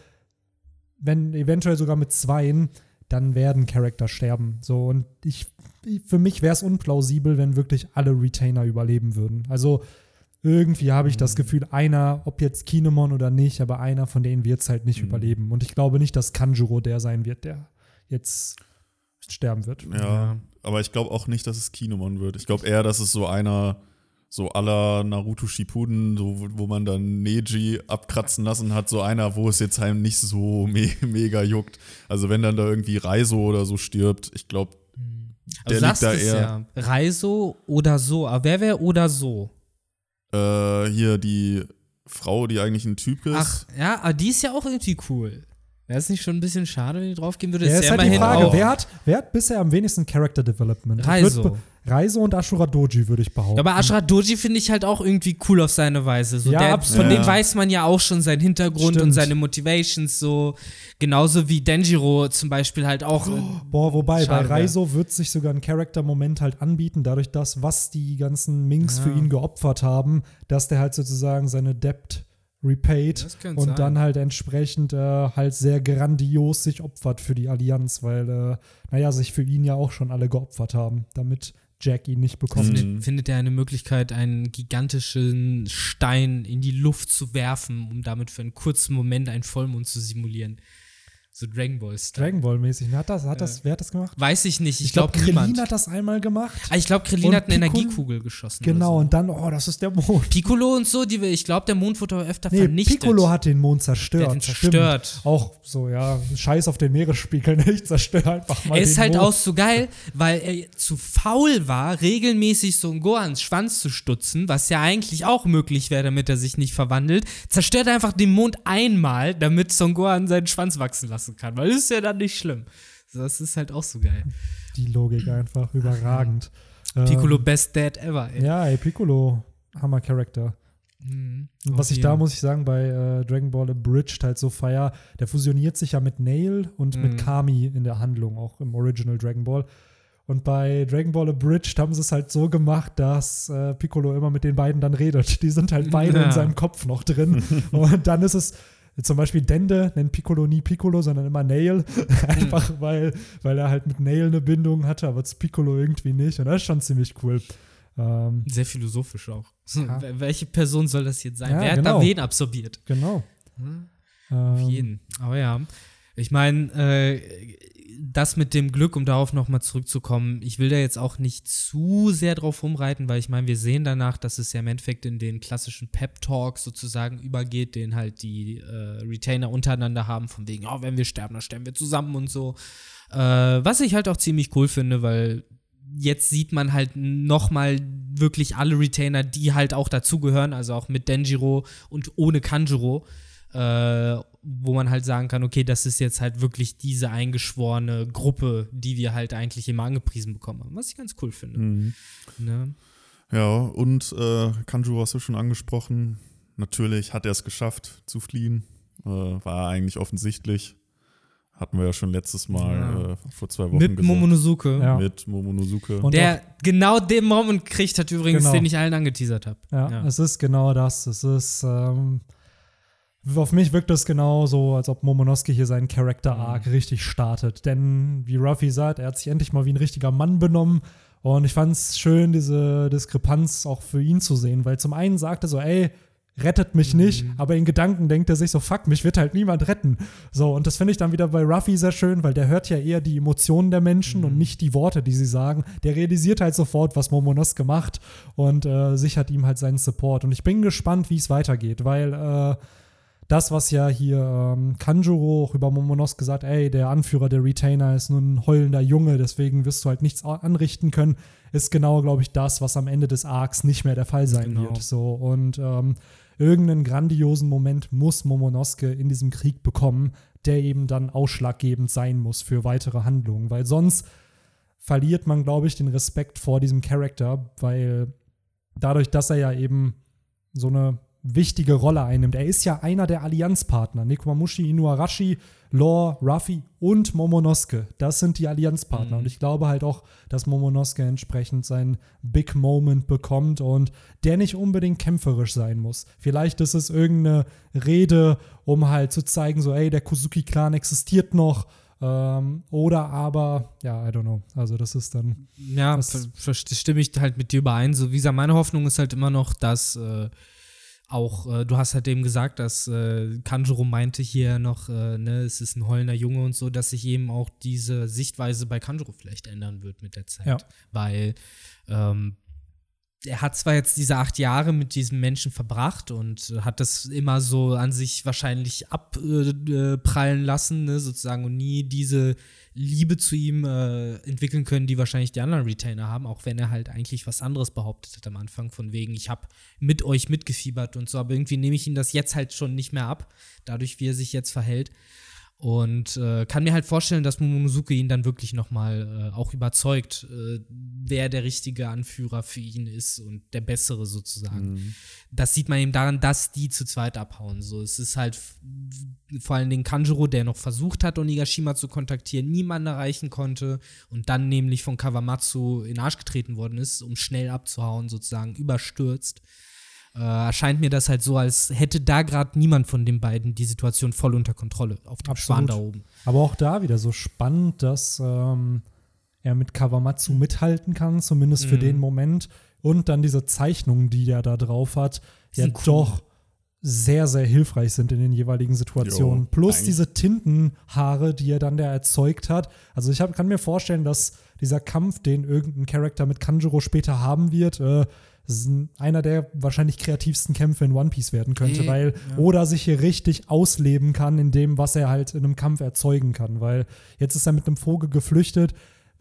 wenn eventuell sogar mit zweien, dann werden Charakter sterben. So, und ich, ich für mich wäre es unplausibel, wenn wirklich alle Retainer überleben würden. Also irgendwie habe ich das Gefühl, einer, ob jetzt Kinemon oder nicht, aber einer von denen wird es halt nicht überleben. Und ich glaube nicht, dass Kanjuro der sein wird, der jetzt sterben wird. Ja, aber ich glaube auch nicht, dass es Kinemon wird. Ich glaube eher, dass es so einer, so aller Naruto Shippuden, so, wo- man dann Neji abkratzen lassen hat, so einer, wo es jetzt halt nicht so me mega juckt. Also wenn dann da irgendwie Reiso oder so stirbt, ich glaube, Aber der du liegt da eher. ja. Reiso oder so. Aber wer wäre oder so? Äh, hier die Frau, die eigentlich ein Typ ist. Ach, ja, aber die ist ja auch irgendwie cool. Wäre es nicht schon ein bisschen schade, wenn die draufgehen würde? Ja, Ist ist halt die Frage, wer hat, wer hat bisher am wenigsten Character Development? Reiso. Reiso und Ashura Doji, würde ich behaupten. Ja, aber Ashra Doji finde ich halt auch irgendwie cool auf seine Weise. So Ja, der, absolut. Von dem Ja. weiß man ja auch schon seinen Hintergrund und Stimmt. seine Motivations so. Genauso wie Denjiro zum Beispiel halt auch. äh, Boah, wobei, Schade bei. Reiso wird sich sogar ein Charakter-Moment halt anbieten, dadurch, dass was die ganzen Minks für ihn geopfert haben, dass der halt sozusagen seine Debt repaid und sein. dann halt entsprechend äh, halt sehr grandios sich opfert für die Allianz, weil, äh, naja, sich für ihn ja auch schon alle geopfert haben, damit Jack ihn nicht bekommt. Mhm. Findet, findet er eine Möglichkeit, einen gigantischen Stein in die Luft zu werfen, um damit für einen kurzen Moment einen Vollmond zu simulieren. So Dragon Ball Style. Dragon Ball mäßig. Hat das, hat das, wer hat das gemacht? Weiß ich nicht. Ich, Ich glaube, glaube Krillin niemand. hat das einmal gemacht. Ah, ich glaube, Krillin Und hat eine Piccolo- Energiekugel geschossen. Genau, Oder und dann, oh, das ist der Mond. so. Piccolo und so, die ich glaube, der Mond wurde öfter Nee, vernichtet. Piccolo hat den Mond zerstört. Der hat ihn stimmt. zerstört. Auch so, ja, scheiß auf den Meeresspiegel nicht, zerstör einfach mal Er ist halt Mond. auch so geil, weil er zu faul war, regelmäßig Son Gohans Schwanz zu stutzen, was ja eigentlich auch möglich wäre, damit er sich nicht verwandelt. Zerstört er einfach den Mond einmal, damit Son Gohan seinen Schwanz wachsen lassen kann, weil das ist ja dann nicht schlimm. Das ist halt auch so geil. Die Logik einfach überragend. Piccolo Ähm, best dad ever, ey. ja, ey, Piccolo, Hammer-Charakter. Mhm. Und was ich da, muss ich sagen, bei äh, Dragon Ball Abridged halt so feier, der fusioniert sich ja mit Nail und Mhm. mit Kami in der Handlung, auch im Original Dragon Ball. Und bei Dragon Ball Abridged haben sie es halt so gemacht, dass äh, Piccolo immer mit den beiden dann redet. Die sind halt beide Ja. in seinem Kopf noch drin. und dann ist es zum Beispiel Dende nennt Piccolo nie Piccolo, sondern immer Nail. Einfach weil, weil er halt mit Nail eine Bindung hatte, aber zu Piccolo irgendwie nicht. Und das ist schon ziemlich cool. Ähm, Sehr philosophisch auch. Ja. wel- Welche Person soll das jetzt sein? Ja, Wer hat genau. da wen absorbiert? genau. Hm? Auf Ähm, jeden. Aber ja, ich meine, äh, das mit dem Glück, um darauf nochmal zurückzukommen, ich will da jetzt auch nicht zu sehr drauf rumreiten, weil ich meine, wir sehen danach, dass es ja im Endeffekt in den klassischen Pep-Talk sozusagen übergeht, den halt die äh, Retainer untereinander haben, von wegen, oh, wenn wir sterben, dann sterben wir zusammen und so. Äh, was ich halt auch ziemlich cool finde, weil jetzt sieht man halt nochmal wirklich alle Retainer, die halt auch dazugehören, also auch mit Denjiro und ohne Kanjiro, äh, wo man halt sagen kann, okay, das ist jetzt halt wirklich diese eingeschworene Gruppe, die wir halt eigentlich immer angepriesen bekommen haben, was ich ganz cool finde. Mhm. Ne? Ja, und äh, Kanju hast du schon angesprochen. Natürlich hat er es geschafft zu fliehen. Äh, war eigentlich offensichtlich. Hatten wir ja schon letztes Mal Ja. äh, vor zwei Wochen Mit gesagt. Momonosuke, Ja. Mit Momonosuke. Und der genau den Moment kriegt hat übrigens, Genau. den ich allen angeteasert habe. Ja, es ist genau das. Es ist, ähm, auf mich wirkt es genau so, als ob Momonosuke hier seinen Character-Arc richtig startet. Denn, wie Ruffy sagt, er hat sich endlich mal wie ein richtiger Mann benommen. Und ich fand es schön, diese Diskrepanz auch für ihn zu sehen, weil zum einen sagt er so, ey, rettet mich nicht, aber in Gedanken denkt er sich so, fuck, mich wird halt niemand retten. So, und das finde ich dann wieder bei Ruffy sehr schön, weil der hört ja eher die Emotionen der Menschen und nicht die Worte, die sie sagen. Der realisiert halt sofort, was Momonosuke macht und äh, sichert ihm halt seinen Support. Und ich bin gespannt, wie es weitergeht, weil äh, das, was ja hier ähm, Kanjuro auch über Momonosuke sagt, ey, der Anführer der Retainer ist nur ein heulender Junge, deswegen wirst du halt nichts anrichten können, ist genau, glaube ich, das, was am Ende des Arcs nicht mehr der Fall sein Genau. wird. So, und ähm, irgendeinen grandiosen Moment muss Momonosuke in diesem Krieg bekommen, der eben dann ausschlaggebend sein muss für weitere Handlungen, weil sonst verliert man, glaube ich, den Respekt vor diesem Charakter, weil dadurch, dass er ja eben so eine wichtige Rolle einnimmt. Er ist ja einer der Allianzpartner. Nekomamushi, Inuarashi, Law, Ruffy und Momonosuke. Das sind die Allianzpartner. Mhm. Und ich glaube halt auch, dass Momonosuke entsprechend seinen Big Moment bekommt und der nicht unbedingt kämpferisch sein muss. Vielleicht ist es irgendeine Rede, um halt zu zeigen, so, ey, der Kozuki-Clan existiert noch. Ähm, oder aber, ja, I don't know. Also, das ist dann. Ja, Das- stimme ich halt mit dir überein. So, wie gesagt, meine Hoffnung ist halt immer noch, dass äh, auch, äh, du hast halt eben gesagt, dass äh, Kanjuro meinte hier noch, äh, ne, es ist ein heulender Junge und so, dass sich eben auch diese Sichtweise bei Kanjuro vielleicht ändern wird mit der Zeit. Ja. Weil ähm, er hat zwar jetzt diese acht Jahre mit diesem Menschen verbracht und hat das immer so an sich wahrscheinlich abprallen äh, prallen lassen, ne, sozusagen, und nie diese Liebe zu ihm äh, entwickeln können, die wahrscheinlich die anderen Retainer haben, auch wenn er halt eigentlich was anderes behauptet hat am Anfang, von wegen, ich habe mit euch mitgefiebert und so, aber irgendwie nehme ich ihm das jetzt halt schon nicht mehr ab, dadurch, wie er sich jetzt verhält. Und äh, kann mir halt vorstellen, dass Momonosuke ihn dann wirklich nochmal äh, auch überzeugt, äh, wer der richtige Anführer für ihn ist und der bessere sozusagen. Das sieht man eben daran, dass die zu zweit abhauen. So, es ist halt vor allen Dingen Kanjuro, der noch versucht hat, Onigashima zu kontaktieren, niemanden erreichen konnte und dann nämlich von Kawamatsu in den Arsch getreten worden ist, um schnell abzuhauen, sozusagen überstürzt. Äh, erscheint mir das halt so, als hätte da gerade niemand von den beiden die Situation voll unter Kontrolle auf dem Schwan Absolut. da oben. Aber auch da wieder so spannend, dass ähm, er mit Kawamatsu mithalten kann, zumindest für Mhm. den Moment. Und dann diese Zeichnungen, die er da drauf hat, ja sind cool. doch sehr, sehr hilfreich sind in den jeweiligen Situationen. Jo, Plus eigentlich- diese Tintenhaare, die er dann da erzeugt hat. Also ich hab, kann mir vorstellen, dass dieser Kampf, den irgendein Charakter mit Kanjuro später haben wird, äh, einer der wahrscheinlich kreativsten Kämpfe in One Piece werden könnte, Eh, weil Oda sich hier richtig ausleben kann in dem, was er halt in einem Kampf erzeugen kann. Weil jetzt ist er mit einem Vogel geflüchtet.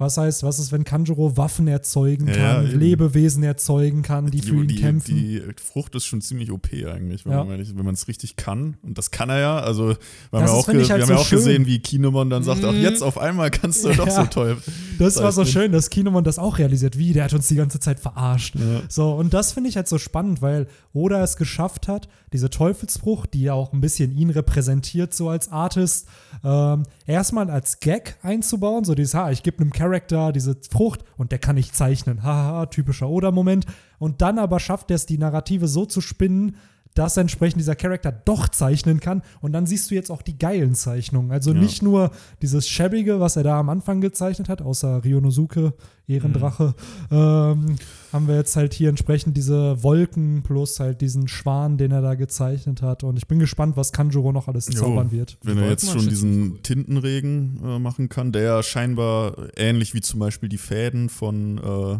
Was heißt, was ist, wenn Kanjuro Waffen erzeugen Ja, kann, eben. Lebewesen erzeugen kann, die, für ihn die, kämpfen? die Frucht ist schon ziemlich OP eigentlich, wenn Ja. man ehrlich- wenn man es richtig kann. Und das kann er ja. Also wir haben Das ja ist, auch, halt wir haben so ja auch schön. gesehen, wie Kinemon dann sagt, ach Mhm. jetzt auf einmal kannst du doch Ja. so toll. Das war so schön, dass Kinemon das auch realisiert. Wie, der hat uns die ganze Zeit verarscht. Ja. So, und das finde ich halt so spannend, weil Oda es geschafft hat, diese Teufelsfrucht, die ja auch ein bisschen ihn repräsentiert, so als Artist, ähm, erstmal als Gag einzubauen. So dieses, ha, ich gebe einem Charakter diese Frucht und der kann nicht zeichnen. Haha, typischer Oda-Moment. Und dann aber schafft er es, die Narrative so zu spinnen, dass entsprechend dieser Charakter doch zeichnen kann. Und dann siehst du jetzt auch die geilen Zeichnungen. Also Ja. nicht nur dieses Schäbige, was er da am Anfang gezeichnet hat, außer Ryonosuke, Ehrendrache, ähm, haben wir jetzt halt hier entsprechend diese Wolken plus halt diesen Schwan, den er da gezeichnet hat. Und ich bin gespannt, was Kanjuro noch alles Jo. zaubern wird. Wenn er jetzt schon diesen cool. Tintenregen äh, machen kann, der scheinbar ähnlich wie zum Beispiel die Fäden von, äh,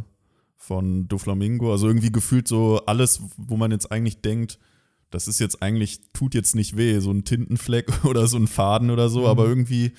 von Doflamingo, also irgendwie gefühlt so alles, wo man jetzt eigentlich denkt, das ist jetzt eigentlich, tut jetzt nicht weh, so ein Tintenfleck oder so ein Faden oder so, Mhm. aber irgendwie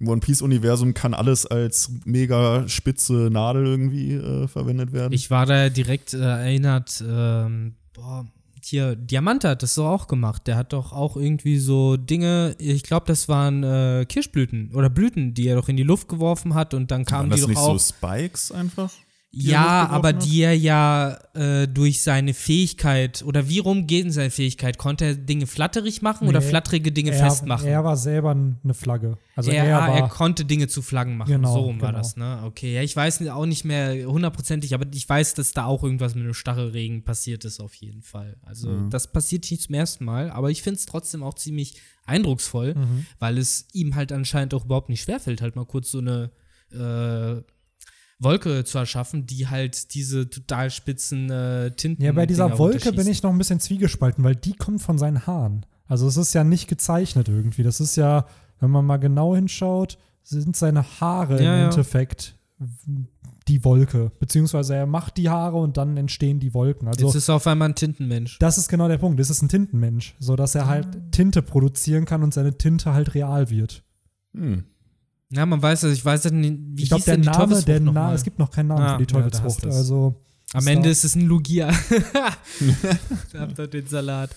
im One Piece-Universum kann alles als mega spitze Nadel irgendwie äh, verwendet werden. Ich war da direkt äh, erinnert, ähm, boah, hier, Diamante hat das so auch gemacht. Der hat doch auch irgendwie so Dinge, ich glaube, das waren äh, Kirschblüten oder Blüten, die er doch in die Luft geworfen hat und dann Waren kamen das die doch nicht auch. so Spikes einfach? Ja, aber hat? die er ja äh, durch seine Fähigkeit oder wie rum geht denn seine Fähigkeit? Konnte er Dinge flatterig machen oder Nee, flatterige Dinge er, festmachen? Er war selber eine Flagge. Also er, er, war. er konnte Dinge zu Flaggen machen. Genau, so rum war genau. das, ne? Okay, ja, ich weiß auch nicht mehr hundertprozentig, aber ich weiß, dass da auch irgendwas mit einem Stachelregen passiert ist, auf jeden Fall. Also, Mhm. das passiert nicht zum ersten Mal, aber ich finde es trotzdem auch ziemlich eindrucksvoll, Mhm. weil es ihm halt anscheinend auch überhaupt nicht schwerfällt, halt mal kurz so eine äh, Wolke zu erschaffen, die halt diese total spitzen äh, Tinten. Ja, bei dieser Wolke bin ich noch ein bisschen zwiegespalten, weil die kommt von seinen Haaren. Also es ist ja nicht gezeichnet irgendwie. Das ist ja, wenn man mal genau hinschaut, sind seine Haare Ja, im ja. Endeffekt die Wolke. Beziehungsweise er macht die Haare und dann entstehen die Wolken. Also Jetzt ist er auf einmal ein Tintenmensch. das ist genau der Punkt. Es ist ein Tintenmensch, sodass er halt Tinte produzieren kann und seine Tinte halt real wird. Hm. Ja, man weiß es, ich weiß nicht, wie ich glaube, hieß der denn die Name, Teufelsfrucht der Na es gibt noch keinen Namen Ah, für die ja, Teufelsfrucht. du's. also Am Ende da- ist es ein Lugia. da habt ihr den Salat.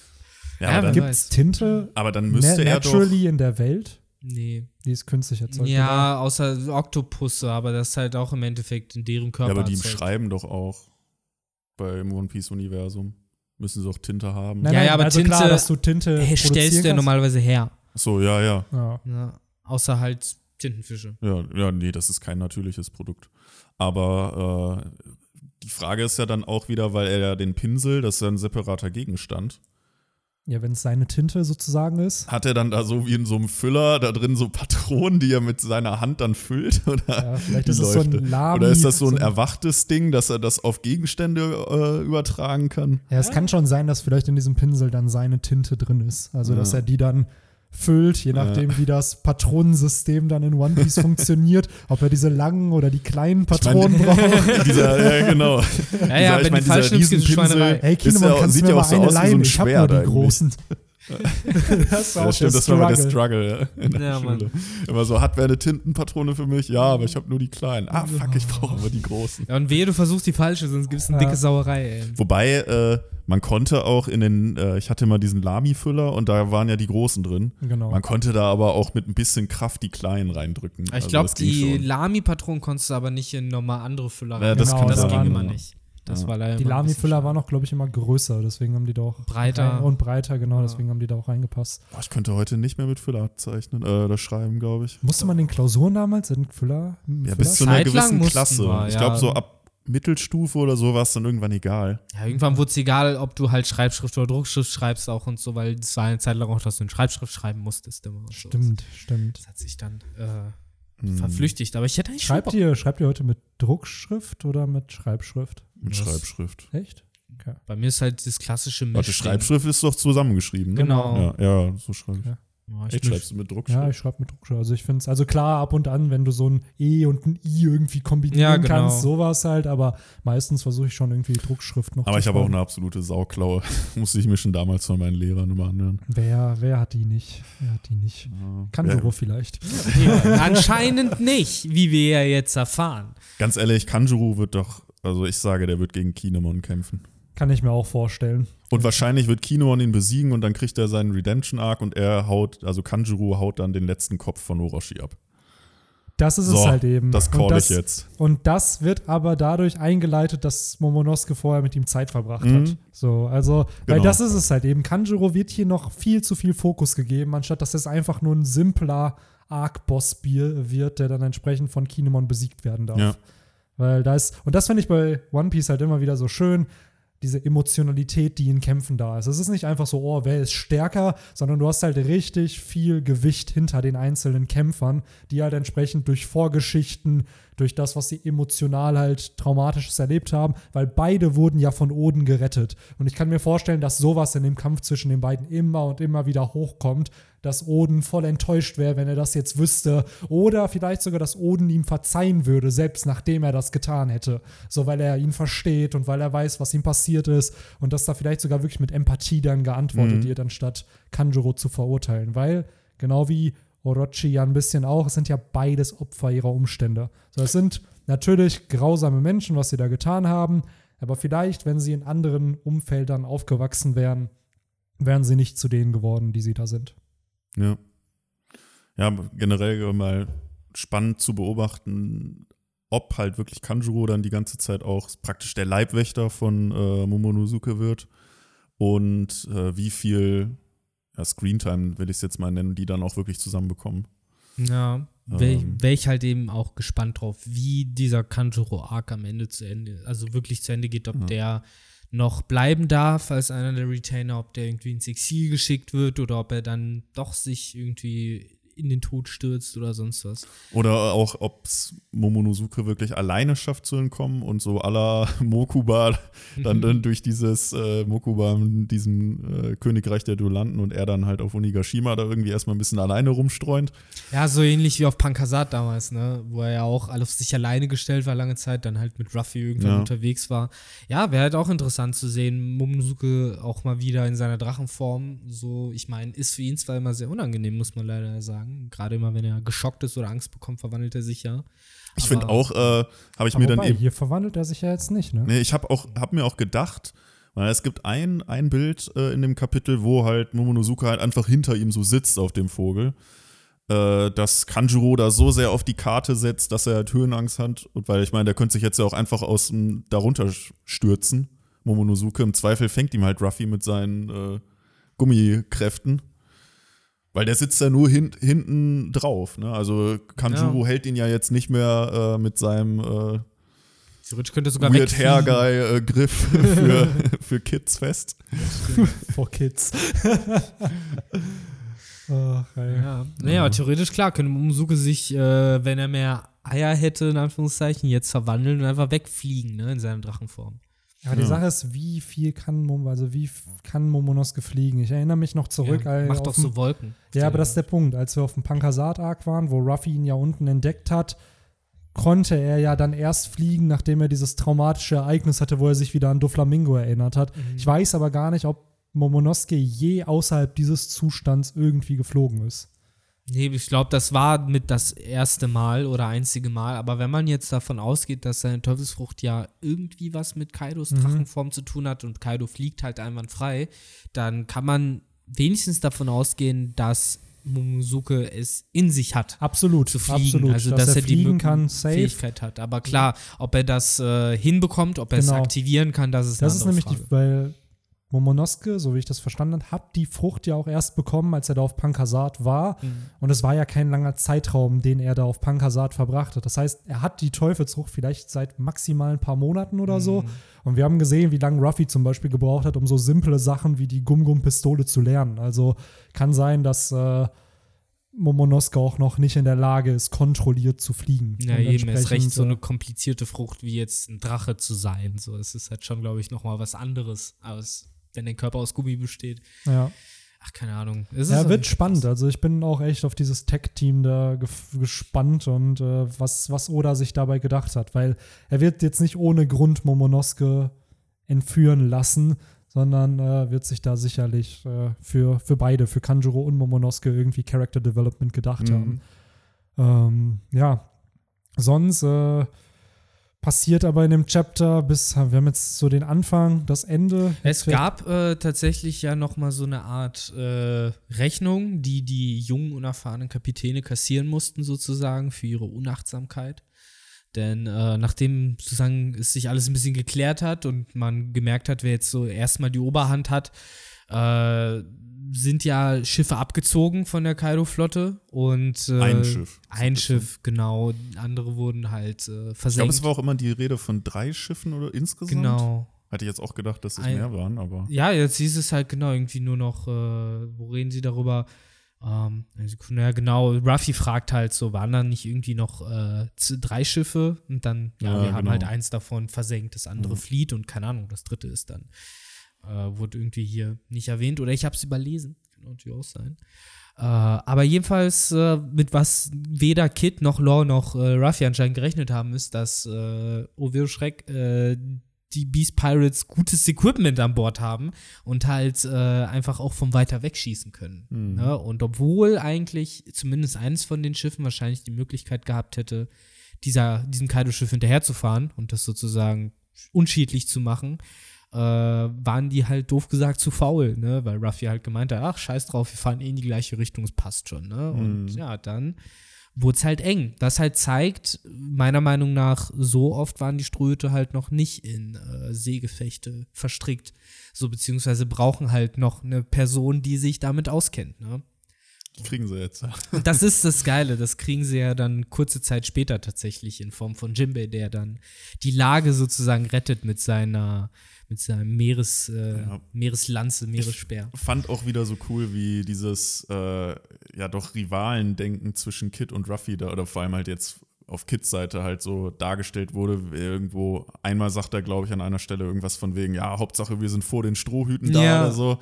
Ja, Ja, dann, gibt's weiß. Tinte aber dann müsste er doch. naturally in der Welt? Nee. Die ist künstlich erzeugt. oder? Ja, außer Oktopusse, aber das ist halt auch im Endeffekt in deren Körper. Ja, aber die erzeugt. schreiben doch auch beim One Piece-Universum. Müssen sie auch Tinte haben. Nein, Ja, nein, ja, aber also Tinte klar, dass du Tinte Hey, stellst du ja normalerweise her. So, ja, ja. Ja. Ja, außer halt Tintenfische. Ja, ja, nee, das ist kein natürliches Produkt. Aber äh, die Frage ist ja dann auch wieder, weil er ja den Pinsel, das ist ja ein separater Gegenstand, ja, wenn es seine Tinte sozusagen ist. hat er dann da so wie in so einem Füller da drin so Patronen, die er mit seiner Hand dann füllt? Oder, Ja, vielleicht ist es so ein? Lami. oder ist das so ein ein- erwachtes Ding, dass er das auf Gegenstände äh, übertragen kann? Ja, es kann schon sein, dass vielleicht in diesem Pinsel dann seine Tinte drin ist. Also, dass Ja. er die dann füllt, je nachdem, wie das Patronensystem dann in One Piece funktioniert. Ob er diese langen oder die kleinen Patronen braucht. Dieser, ja, genau. Ja, ja, ich wenn mein, die falsch dieser nimmst, gibt's Riesenpinsel Schweinerei. Hey, ja, kannst sieht du mir ja mal auch so eine aus wie so leihen? ein ich hab nur Schwert die eigentlich. großen. das war Ja, auch stimmt, der das war mal der Struggle. In der Ja, Mann. Schule. Immer so, hat wer eine Tintenpatrone für mich? Ja, aber ich habe nur die kleinen. Ah, fuck, ich brauche aber die großen. Ja, und wehe, du versuchst die falsche, sonst gibt's eine Ja. dicke Sauerei, ey. Wobei, äh, man konnte auch in den, äh, ich hatte mal diesen Lami-Füller und da waren ja die großen drin. Genau. Man konnte da aber auch mit ein bisschen Kraft die kleinen reindrücken. Ich Also glaube, das die. Lami-Patronen konntest du aber nicht in normal andere Füller Ja, das Genau, das da ging immer nicht. Das Ja. war leider die Lami-Füller waren auch, glaube ich, immer größer, deswegen haben die da auch Breiter. rein- und breiter, genau, Ja. deswegen haben die da auch reingepasst. Boah, ich könnte heute nicht mehr mit Füller zeichnen, äh, oder schreiben, glaube ich. Musste man den Klausuren damals in Füller? Ja, Füller? bis zu einer Zeit gewissen Klasse. wir, ich ja. glaube, so ab Mittelstufe oder so war es dann irgendwann egal. Ja, irgendwann wurde es egal, ob du halt Schreibschrift oder Druckschrift schreibst auch und so, weil es war eine Zeit lang auch, dass du in Schreibschrift schreiben musstest immer. und Stimmt, stimmt. Das hat sich dann äh, Hm. verflüchtigt. Aber ich hätte eigentlich schon Schreibt ihr, schreibt ihr heute mit Druckschrift oder mit Schreibschrift? Mit Das- Schreibschrift. Echt? Okay. Bei mir ist halt das klassische Warte, Mischding. Schreibschrift ist doch zusammengeschrieben, ne? Genau. Ja, ja so schreibe ich. Ja. Ja, ich Echt, schreibst du mit Druckschrift? Ja, ich schreibe mit Druckschrift. Also ich finde es, also klar, ab und an, wenn du so ein E und ein I irgendwie kombinieren Ja, genau. kannst, sowas halt, aber meistens versuche ich schon irgendwie Druckschrift noch Aber zu ich habe auch eine absolute Sauklaue. Musste ich mir schon damals von meinen Lehrern immer anhören. Wer, wer hat die nicht? Wer hat die nicht? Kanjuro Ja, vielleicht. Ja, anscheinend nicht, wie wir ja jetzt erfahren. ganz ehrlich, Kanjuro wird doch, also ich sage, der wird gegen Kinemon kämpfen. Kann ich mir auch vorstellen. Und wahrscheinlich wird Kinemon ihn besiegen und dann kriegt er seinen Redemption-Arc und er haut, also Kanjuro haut dann den letzten Kopf von Orochi ab. Das ist es So, halt eben. Das call das, ich jetzt. Und das wird aber dadurch eingeleitet, dass Momonosuke vorher mit ihm Zeit verbracht Mhm. hat. So, also, weil Genau. das ist es halt eben. Kanjuro wird hier noch viel zu viel Fokus gegeben, anstatt dass es einfach nur ein simpler Arc-Boss wird, der dann entsprechend von Kinemon besiegt werden darf. Ja. Weil da ist, und das finde ich bei One Piece halt immer wieder so schön, diese Emotionalität, die in Kämpfen da ist. Es ist nicht einfach so, oh, wer ist stärker, sondern du hast halt richtig viel Gewicht hinter den einzelnen Kämpfern, die halt entsprechend durch Vorgeschichten, durch das, was sie emotional halt traumatisches erlebt haben, weil beide wurden ja von Oden gerettet. Und ich kann mir vorstellen, dass sowas in dem Kampf zwischen den beiden immer und immer wieder hochkommt, dass Oden voll enttäuscht wäre, wenn er das jetzt wüsste. Oder vielleicht sogar, dass Oden ihm verzeihen würde, selbst nachdem er das getan hätte. So, weil er ihn versteht und weil er weiß, was ihm passiert ist. Und dass da vielleicht sogar wirklich mit Empathie dann geantwortet Mhm. wird, anstatt Kanjuro zu verurteilen. Weil, genau wie Orochi ja ein bisschen auch, es sind ja beides Opfer ihrer Umstände. So, es sind natürlich grausame Menschen, was sie da getan haben. Aber vielleicht, wenn sie in anderen Umfeldern aufgewachsen wären, wären sie nicht zu denen geworden, die sie da sind. Ja. Ja, generell mal spannend zu beobachten, ob halt wirklich Kanjuro dann die ganze Zeit auch praktisch der Leibwächter von äh, Momonosuke wird und äh, wie viel ja, Screentime, will ich es jetzt mal nennen, die dann auch wirklich zusammenbekommen. Ja, wäre Ähm. wär ich halt eben auch gespannt drauf, wie dieser Kanjuro-Arc am Ende zu Ende, also wirklich zu Ende geht, ob Ja. der noch bleiben darf als einer der Retainer, ob der irgendwie ins Exil geschickt wird oder ob er dann doch sich irgendwie in den Tod stürzt oder sonst was. Oder auch, ob es Momonosuke wirklich alleine schafft zu entkommen und so la Mokuba dann, dann durch dieses äh, Mokuba in diesem äh, Königreich der Duellanten und er dann halt auf Onigashima da irgendwie erstmal ein bisschen alleine rumstreunt. Ja, so ähnlich wie auf Pankasat damals, ne? Wo er ja auch auf sich alleine gestellt war lange Zeit, dann halt mit Ruffy irgendwann Ja. unterwegs war. Ja, wäre halt auch interessant zu sehen, Momonosuke auch mal wieder in seiner Drachenform. So, ich meine, ist für ihn zwar immer sehr unangenehm, muss man leider sagen. Gerade immer, wenn er geschockt ist oder Angst bekommt, verwandelt er sich ja. Ich Aber- finde auch, äh, habe ich Aber mir dann wobei, eben. hier verwandelt er sich ja jetzt nicht, ne? Nee, ich habe auch, hab mir auch gedacht, weil es gibt ein, ein Bild äh, in dem Kapitel, wo halt Momonosuke halt einfach hinter ihm so sitzt auf dem Vogel. Äh, dass Kanjuro da so sehr auf die Karte setzt, dass er halt Höhenangst hat. Und weil ich meine, der könnte sich jetzt ja auch einfach aus dem darunter stürzen. Momonosuke. Im Zweifel fängt ihm halt Ruffy mit seinen äh, Gummikräften. Weil der sitzt ja nur hin, hinten drauf. Ne? Also Kanjuro Ja. hält ihn ja jetzt nicht mehr äh, mit seinem äh, Theoretisch könnte sogar Weird. Hair Guy äh, Griff für, für Kids fest. For Kids. Ach. Ja, naja, aber theoretisch klar, könnte Momonosuke sich, äh, wenn er mehr Eier hätte, in Anführungszeichen, jetzt verwandeln und einfach wegfliegen, ne, in seiner Drachenform. Aber die Ja. Sache ist, wie viel kann, Mom also wie kann Momonosuke fliegen? Ich erinnere mich noch zurück. ja, macht doch so Wolken. Ja, aber das ist der Punkt. Als wir auf dem Pankasat-Arc waren, wo Ruffy ihn ja unten entdeckt hat, konnte er ja dann erst fliegen, nachdem er dieses traumatische Ereignis hatte, wo er sich wieder an Doflamingo erinnert hat. Mhm. Ich weiß aber gar nicht, ob Momonosuke je außerhalb dieses Zustands irgendwie geflogen ist. Nee, ich glaube, das war mit das erste Mal oder einzige Mal. Aber wenn man jetzt davon ausgeht, dass seine Teufelsfrucht ja irgendwie was mit Kaidos Mhm. Drachenform zu tun hat und Kaido fliegt halt einwandfrei, dann kann man wenigstens davon ausgehen, dass Momonosuke es in sich hat. Absolut, zu fliegen, absolut. also dass, dass, er er die kann. Fähigkeit hat. Aber klar, ob er das äh, hinbekommt, ob er es Genau. aktivieren kann, das ist Das eine ist nämlich Frage. die, weil Momonosuke, so wie ich das verstanden habe, hat die Frucht ja auch erst bekommen, als er da auf Pankasat war. Mhm. Und es war ja kein langer Zeitraum, den er da auf Pankasat verbracht hat. Das heißt, er hat die Teufelsfrucht vielleicht seit maximal ein paar Monaten oder Mhm. so. Und wir haben gesehen, wie lange Ruffy zum Beispiel gebraucht hat, um so simple Sachen wie die Gum-Gum-Pistole zu lernen. Also kann sein, dass äh, Momonosuke auch noch nicht in der Lage ist, kontrolliert zu fliegen. Ja, eben, ist recht so äh, eine komplizierte Frucht wie jetzt ein Drache zu sein. So, es ist halt schon, glaube ich, nochmal was anderes, als wenn der Körper aus Gummi besteht. Ja. Ach, keine Ahnung. Es ist Ja, wird spannend. Also ich bin auch echt auf dieses Tech-Team da gespannt und äh, was, was Oda sich dabei gedacht hat. Weil er wird jetzt nicht ohne Grund Momonosuke entführen lassen, sondern äh, wird sich da sicherlich äh, für, für beide, für Kanjuro und Momonosuke irgendwie Character Development gedacht Mhm. haben. Ähm, ja, sonst äh, passiert aber in dem Chapter bis, wir haben jetzt so den Anfang, das Ende. Es gab äh, tatsächlich ja noch mal so eine Art äh, Rechnung, die die jungen, unerfahrenen Kapitäne kassieren mussten, sozusagen, für ihre Unachtsamkeit. Denn äh, nachdem sozusagen es sich alles ein bisschen geklärt hat und man gemerkt hat, wer jetzt so erstmal die Oberhand hat, äh, sind ja Schiffe abgezogen von der Kaido-Flotte und äh, Ein Schiff. Ein Schiff, genau. Andere wurden halt äh, Ich glaube, versenkt. es war auch immer die Rede von drei Schiffen oder insgesamt. genau. Hatte ich jetzt auch gedacht, dass es Ein- mehr waren, aber. Ja, jetzt hieß es halt genau irgendwie nur noch, äh, wo reden sie darüber? Ähm, ja, genau. Ruffy fragt halt so, waren da nicht irgendwie noch äh, drei Schiffe? Und dann, ja, Ja, wir haben genau. halt eins davon versenkt, das andere Mhm. flieht und keine Ahnung, das dritte ist dann, äh, wurde irgendwie hier nicht erwähnt oder ich habe es überlesen. Kann natürlich auch sein. Äh, aber jedenfalls, äh, mit was weder Kid noch Law noch äh, Ruffy anscheinend gerechnet haben, ist, dass äh, Oveo Schreck äh, die Beast Pirates gutes Equipment an Bord haben und halt äh, einfach auch von weiter weg schießen können. Mhm. Ne? Und obwohl eigentlich zumindest eines von den Schiffen wahrscheinlich die Möglichkeit gehabt hätte, dieser, diesem Kaido-Schiff hinterherzufahren und das sozusagen unschädlich zu machen, äh, waren die halt doof gesagt zu faul, ne? Weil Ruffy halt gemeint hat, ach, scheiß drauf, wir fahren eh in die gleiche Richtung, es passt schon, ne? Und Mhm. ja, dann wurde es halt eng. Das halt zeigt, meiner Meinung nach, so oft waren die Strohhüte halt noch nicht in äh, Seegefechte verstrickt. So, beziehungsweise brauchen halt noch eine Person, die sich damit auskennt, ne? Die kriegen sie jetzt. Und das ist das Geile, das kriegen sie ja dann kurze Zeit später tatsächlich in Form von Jimbei, der dann die Lage sozusagen rettet mit seiner, mit seinem Meeres, äh, Ja. Meereslanze, Meeresspeer. Fand auch wieder so cool, wie dieses äh, ja doch Rivalendenken zwischen Kid und Ruffy da, oder vor allem halt jetzt auf Kids Seite halt so dargestellt wurde. Irgendwo, einmal sagt er, glaube ich, an einer Stelle irgendwas von wegen, ja, Hauptsache wir sind vor den Strohhüten da Ja. oder so.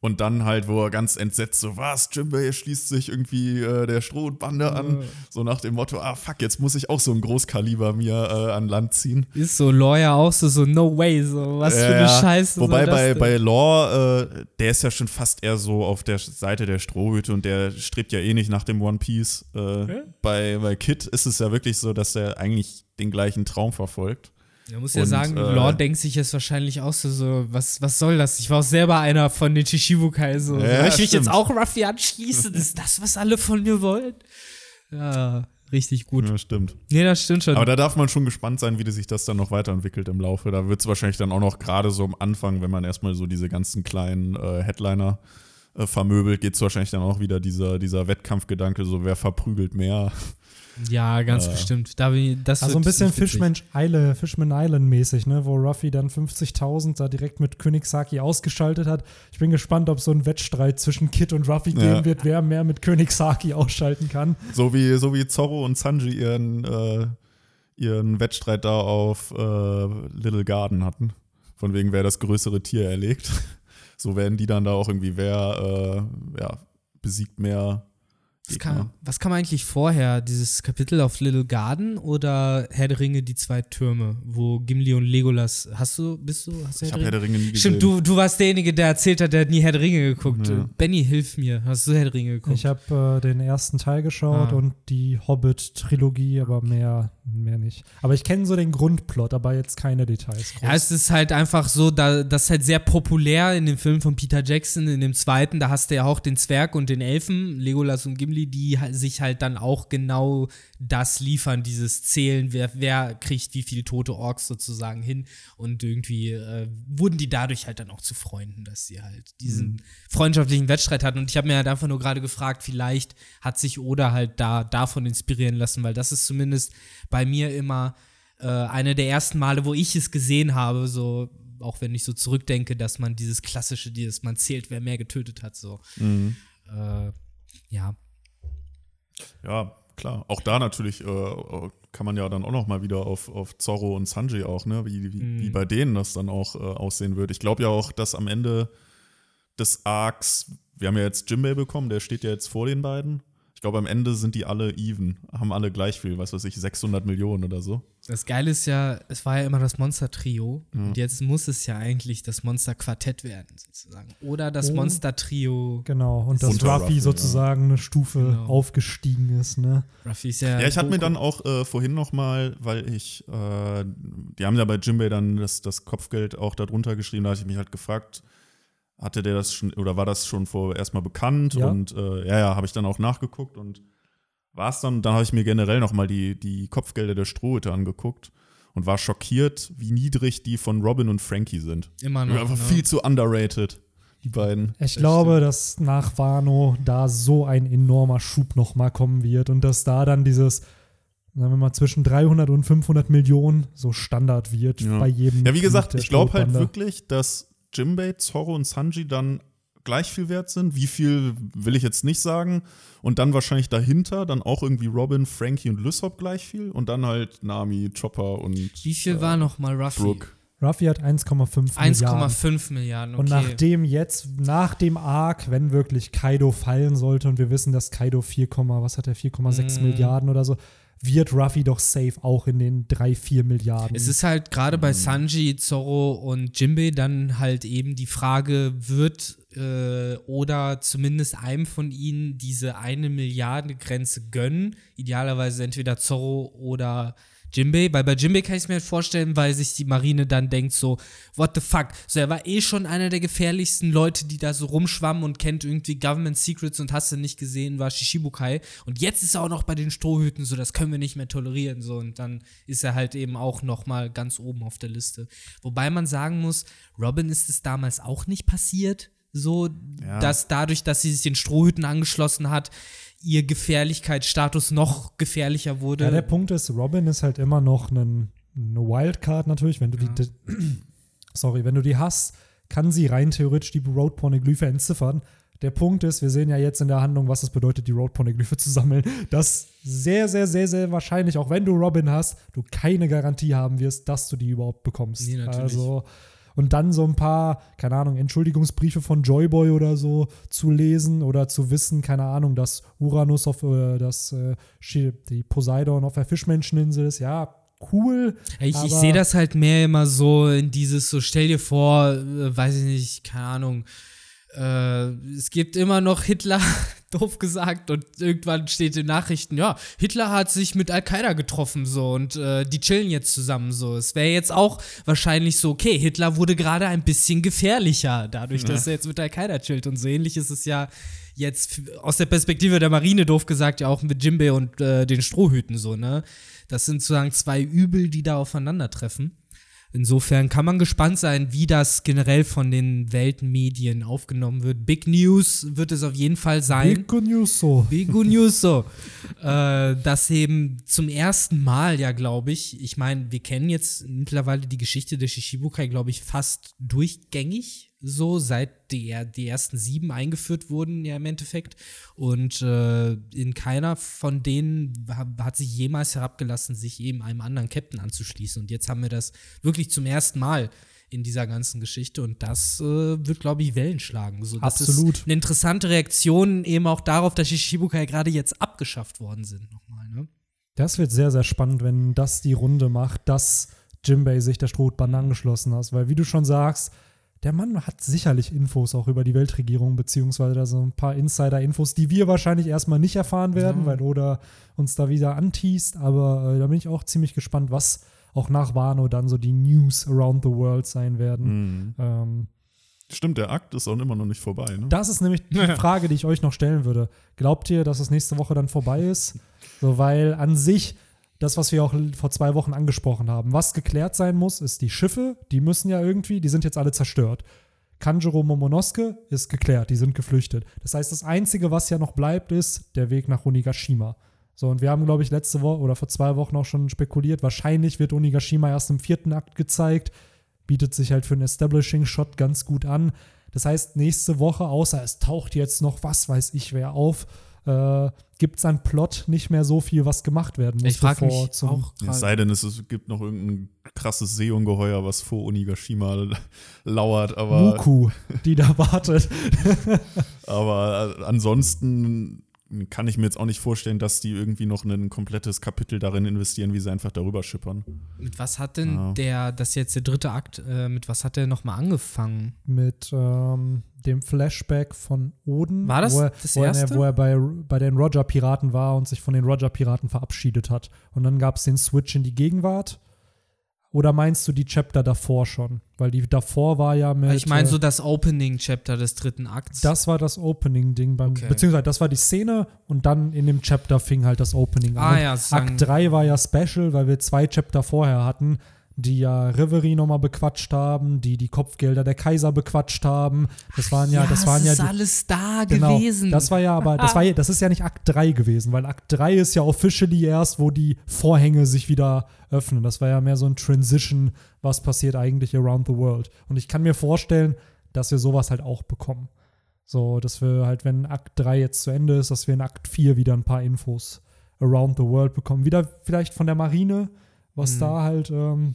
Und dann halt, wo er ganz entsetzt so, was, Jimbei schließt sich irgendwie äh, der Strohbande an. So nach dem Motto, ah fuck, jetzt muss ich auch so ein Großkaliber mir äh, an Land ziehen. Ist so Lawyer auch so, so no way, so was für eine Ja, Scheiße. Wobei bei, denn? bei Law, äh, der ist ja schon fast eher so auf der Seite der Strohhüte und der strebt ja eh nicht nach dem One Piece. Äh, bei, bei Kid ist es ja wirklich so, dass er eigentlich den gleichen Traum verfolgt. Man muss ja Und, sagen, äh, Law denkt sich jetzt wahrscheinlich auch so, so was, was soll das? Ich war auch selber einer von den Shishibukai, so. Ja, ich mich jetzt auch Ruffy anschließen? Ist das, was alle von mir wollen? Ja, richtig gut. Ja, stimmt. Nee, das stimmt schon. Aber da darf man schon gespannt sein, wie sich das dann noch weiterentwickelt im Laufe. Da wird es wahrscheinlich dann auch noch gerade so am Anfang, wenn man erstmal so diese ganzen kleinen äh, Headliner äh, vermöbelt, geht es wahrscheinlich dann auch wieder dieser, dieser Wettkampfgedanke, so wer verprügelt mehr. Ja, ganz äh, bestimmt. Da, bin ich- das Also ein bisschen. Fishman Island, Fishman Island mäßig, ne, wo Ruffy dann 50.000 da direkt mit König Saki ausgeschaltet hat. Ich bin gespannt, ob so ein Wettstreit zwischen Kid und Ruffy Ja. geben wird, wer mehr mit König Saki ausschalten kann. So wie, so wie Zorro und Sanji ihren, äh, ihren Wettstreit da auf äh, Little Garden hatten. Von wegen, wer das größere Tier erlegt. So werden die dann da auch irgendwie, wer äh, ja, besiegt mehr Was kam, was kam eigentlich vorher? Dieses Kapitel auf Little Garden oder Herr der Ringe, die zwei Türme, wo Gimli und Legolas. Hast du, bist du, hast du Ich habe Herr der Ringe nie gesehen. Stimmt, du, du warst derjenige, der erzählt hat, der hat nie Herr der Ringe geguckt. Ja. Benny, hilf mir. Hast du Herr der Ringe geguckt? Ich habe äh, den ersten Teil geschaut Ah. und die Hobbit-Trilogie, aber mehr mehr nicht. Aber ich kenne so den Grundplot, aber jetzt keine Details. Ja, es ist halt einfach so, da, das ist halt sehr populär in dem Film von Peter Jackson, in dem zweiten, da hast du ja auch den Zwerg und den Elfen, Legolas und Gimli, die sich halt dann auch genau das liefern, dieses Zählen, wer, wer kriegt wie viele tote Orks sozusagen hin. Und irgendwie äh, wurden die dadurch halt dann auch zu Freunden, dass sie halt diesen mhm. freundschaftlichen Wettstreit hatten. Und ich habe mir halt einfach nur gerade gefragt, vielleicht hat sich Oda halt da davon inspirieren lassen, weil das ist zumindest bei mir immer äh, eine der ersten Male, wo ich es gesehen habe, so auch wenn ich so zurückdenke, dass man dieses klassische, dieses man zählt, wer mehr getötet hat, so. Mhm. Äh, ja. Ja, klar. Auch da natürlich äh, kann man ja dann auch noch mal wieder auf, auf Zorro und Sanji auch, ne, wie, wie, mm. wie bei denen das dann auch äh, aussehen wird. Ich glaube ja auch, dass am Ende des Arcs, wir haben ja jetzt Jimbei bekommen, der steht ja jetzt vor den beiden. Ich glaube, am Ende sind die alle even, haben alle gleich viel, was weiß ich, 600 Millionen oder so. Das Geile ist ja, es war ja immer das Monster-Trio ja. und jetzt muss es ja eigentlich das Monster-Quartett werden, sozusagen. Oder das oh. Monster-Trio. Genau, und dass Ruffy, Ruffy sozusagen ja. eine Stufe genau. aufgestiegen ist, ne? Ruffy ist ja. Ja, ich hatte mir dann auch äh, vorhin noch mal, weil ich, äh, die haben ja bei Jimbei dann das, das Kopfgeld auch darunter geschrieben, da hatte ich mich halt gefragt, hatte der das schon, oder war das schon vor erstmal bekannt? Ja. Und äh, ja, ja, habe ich dann auch nachgeguckt und war es dann, dann habe ich mir generell nochmal die, die Kopfgelder der Strohhüte angeguckt und war schockiert, wie niedrig die von Robin und Frankie sind. Immer noch. Einfach ne? viel zu underrated, die beiden. Ich glaube, dass nach Wano da so ein enormer Schub nochmal kommen wird und dass da dann dieses sagen wir mal, zwischen 300 und 500 Millionen so Standard wird ja. bei jedem. Ja, wie gesagt, ich glaube halt wirklich, dass Jimbei, Zorro und Sanji dann gleich viel wert sind. Wie viel will ich jetzt nicht sagen. Und dann wahrscheinlich dahinter dann auch irgendwie Robin, Frankie und Lysop gleich viel. Und dann halt Nami, Chopper und. Wie viel äh, war nochmal Ruffy? Brooke. Ruffy hat 1,5 Milliarden. 1,5 Milliarden, okay. Und nachdem jetzt, nach dem Arc, wenn wirklich Kaido fallen sollte und wir wissen, dass Kaido 4, was hat er, 4,6 mm. Milliarden oder so, wird Ruffy doch safe auch in den 3, 4 Milliarden. Es ist halt gerade bei Sanji, Zorro und Jinbei dann halt eben die Frage, wird äh, oder zumindest einem von ihnen diese eine Milliarde Grenze gönnen? Idealerweise entweder Zorro oder Jimbei, weil bei Jimbei kann ich es mir halt vorstellen, weil sich die Marine dann denkt so, what the fuck, so er war eh schon einer der gefährlichsten Leute, die da so rumschwammen und kennt irgendwie Government Secrets und hast du nicht gesehen, war Shishibukai. Und jetzt ist er auch noch bei den Strohhüten, so das können wir nicht mehr tolerieren, so. Und dann ist er halt eben auch noch mal ganz oben auf der Liste. Wobei man sagen muss, Robin ist es damals auch nicht passiert, so, ja. dass dadurch, dass sie sich den Strohhüten angeschlossen hat, ihr Gefährlichkeitsstatus noch gefährlicher wurde. Ja, der Punkt ist, Robin ist halt immer noch ein, eine Wildcard natürlich. Wenn du ja. die, sorry, wenn du die hast, kann sie rein theoretisch die Road-Pornoglyphe entziffern. Der Punkt ist, wir sehen ja jetzt in der Handlung, was es bedeutet, die Road-Pornoglyphe zu sammeln, dass sehr, sehr, sehr, sehr wahrscheinlich, auch wenn du Robin hast, du keine Garantie haben wirst, dass du die überhaupt bekommst. Nee, natürlich. Also und dann so ein paar, keine Ahnung, Entschuldigungsbriefe von Joyboy oder so zu lesen oder zu wissen, keine Ahnung, dass Uranus auf äh, das äh, die Poseidon auf der Fischmenscheninsel ist, ja, cool. Ich, ich sehe das halt mehr immer so in dieses, so stell dir vor, äh, weiß ich nicht, keine Ahnung, äh, es gibt immer noch Hitler, doof gesagt, und irgendwann steht in Nachrichten, ja, Hitler hat sich mit Al-Qaida getroffen, so, und äh, die chillen jetzt zusammen, so. Es wäre jetzt auch wahrscheinlich so, okay, Hitler wurde gerade ein bisschen gefährlicher, dadurch, ja. dass er jetzt mit Al-Qaida chillt. Und so ähnlich ist es ja jetzt aus der Perspektive der Marine, doof gesagt, ja auch mit Jimbe und äh, den Strohhüten, so, ne? Das sind sozusagen zwei Übel, die da aufeinandertreffen. Insofern kann man gespannt sein, wie das generell von den Weltmedien aufgenommen wird. Big News wird es auf jeden Fall sein. Big News so. Big News so. äh, das eben zum ersten Mal, ja, glaube ich. Ich meine, wir kennen jetzt mittlerweile die Geschichte der Shishibukai, glaube ich, fast durchgängig so, seit die, die ersten sieben eingeführt wurden, ja im Endeffekt. Und äh, in keiner von denen hat sich jemals herabgelassen, sich eben einem anderen Captain anzuschließen. Und jetzt haben wir das wirklich zum ersten Mal in dieser ganzen Geschichte und das äh, wird, glaube ich, Wellen schlagen. So, das Absolut. ist eine interessante Reaktion eben auch darauf, dass Shishibukai gerade jetzt abgeschafft worden sind nochmal. Ne? Das wird sehr, sehr spannend, wenn das die Runde macht, dass Jimbei sich der Strohband angeschlossen hat, weil wie du schon sagst, der Mann hat sicherlich Infos auch über die Weltregierung, beziehungsweise da so ein paar Insider-Infos, die wir wahrscheinlich erstmal nicht erfahren werden, Ja. weil Oda uns da wieder anteast. Aber äh, da bin ich auch ziemlich gespannt, was auch nach Wano dann so die News around the world sein werden. Mhm. Ähm, Stimmt, der Akt ist auch immer noch nicht vorbei, ne? das ist nämlich die Frage, die ich euch noch stellen würde. Glaubt ihr, dass es nächste Woche dann vorbei ist? So, weil an sich, das, was wir auch vor zwei Wochen angesprochen haben, was geklärt sein muss, ist die Schiffe, die müssen ja irgendwie, die sind jetzt alle zerstört. Kanjuro Momonosuke ist geklärt, die sind geflüchtet. Das heißt, das Einzige, was ja noch bleibt, ist der Weg nach Onigashima. So, und wir haben, glaube ich, letzte Woche oder vor zwei Wochen auch schon spekuliert, wahrscheinlich wird Onigashima erst im vierten Akt gezeigt. Bietet sich halt für einen Establishing-Shot ganz gut an. Das heißt, nächste Woche, außer es taucht jetzt noch was weiß ich wer auf, äh, gibt es an Plot nicht mehr so viel, was gemacht werden muss. Ich frage bevor mich zum- auch Ja, es sei denn, es ist- gibt noch irgendein krasses Seeungeheuer, was vor Onigashima lauert, aber, Muku, die da wartet. aber äh, ansonsten kann ich mir jetzt auch nicht vorstellen, dass die irgendwie noch ein komplettes Kapitel darin investieren, wie sie einfach darüber schippern. Mit was hat denn Ja. der, das ist jetzt der dritte Akt, äh, mit was hat der nochmal angefangen? mit ähm, dem Flashback von Oden. War das wo er, das wo er, erste? wo er bei, bei den Roger-Piraten war und sich von den Roger-Piraten verabschiedet hat. Und dann gab es den Switch in die Gegenwart. Oder meinst du die Chapter davor schon? Weil die davor war ja mit. ich meine äh, so das Opening-Chapter des dritten Akts. Das war das Opening-Ding beim. Okay. Beziehungsweise das war die Szene und dann in dem Chapter fing halt das Opening an. Ah Und ja, Akt 3 war ja special, weil wir zwei Chapter vorher hatten, die ja Reverie nochmal bequatscht haben, die die Kopfgelder der Kaiser bequatscht haben. Das waren ja, das waren ja ist die, alles da Genau, gewesen. das war ja aber, das war ja, das ist ja nicht Akt 3 gewesen, weil Akt 3 ist ja officially erst, wo die Vorhänge sich wieder öffnen. Das war ja mehr so ein Transition, was passiert eigentlich around the world. Und ich kann mir vorstellen, dass wir sowas halt auch bekommen. So, dass wir halt, wenn Akt 3 jetzt zu Ende ist, dass wir in Akt 4 wieder ein paar Infos around the world bekommen. Wieder vielleicht von der Marine, was Mhm. da halt ähm,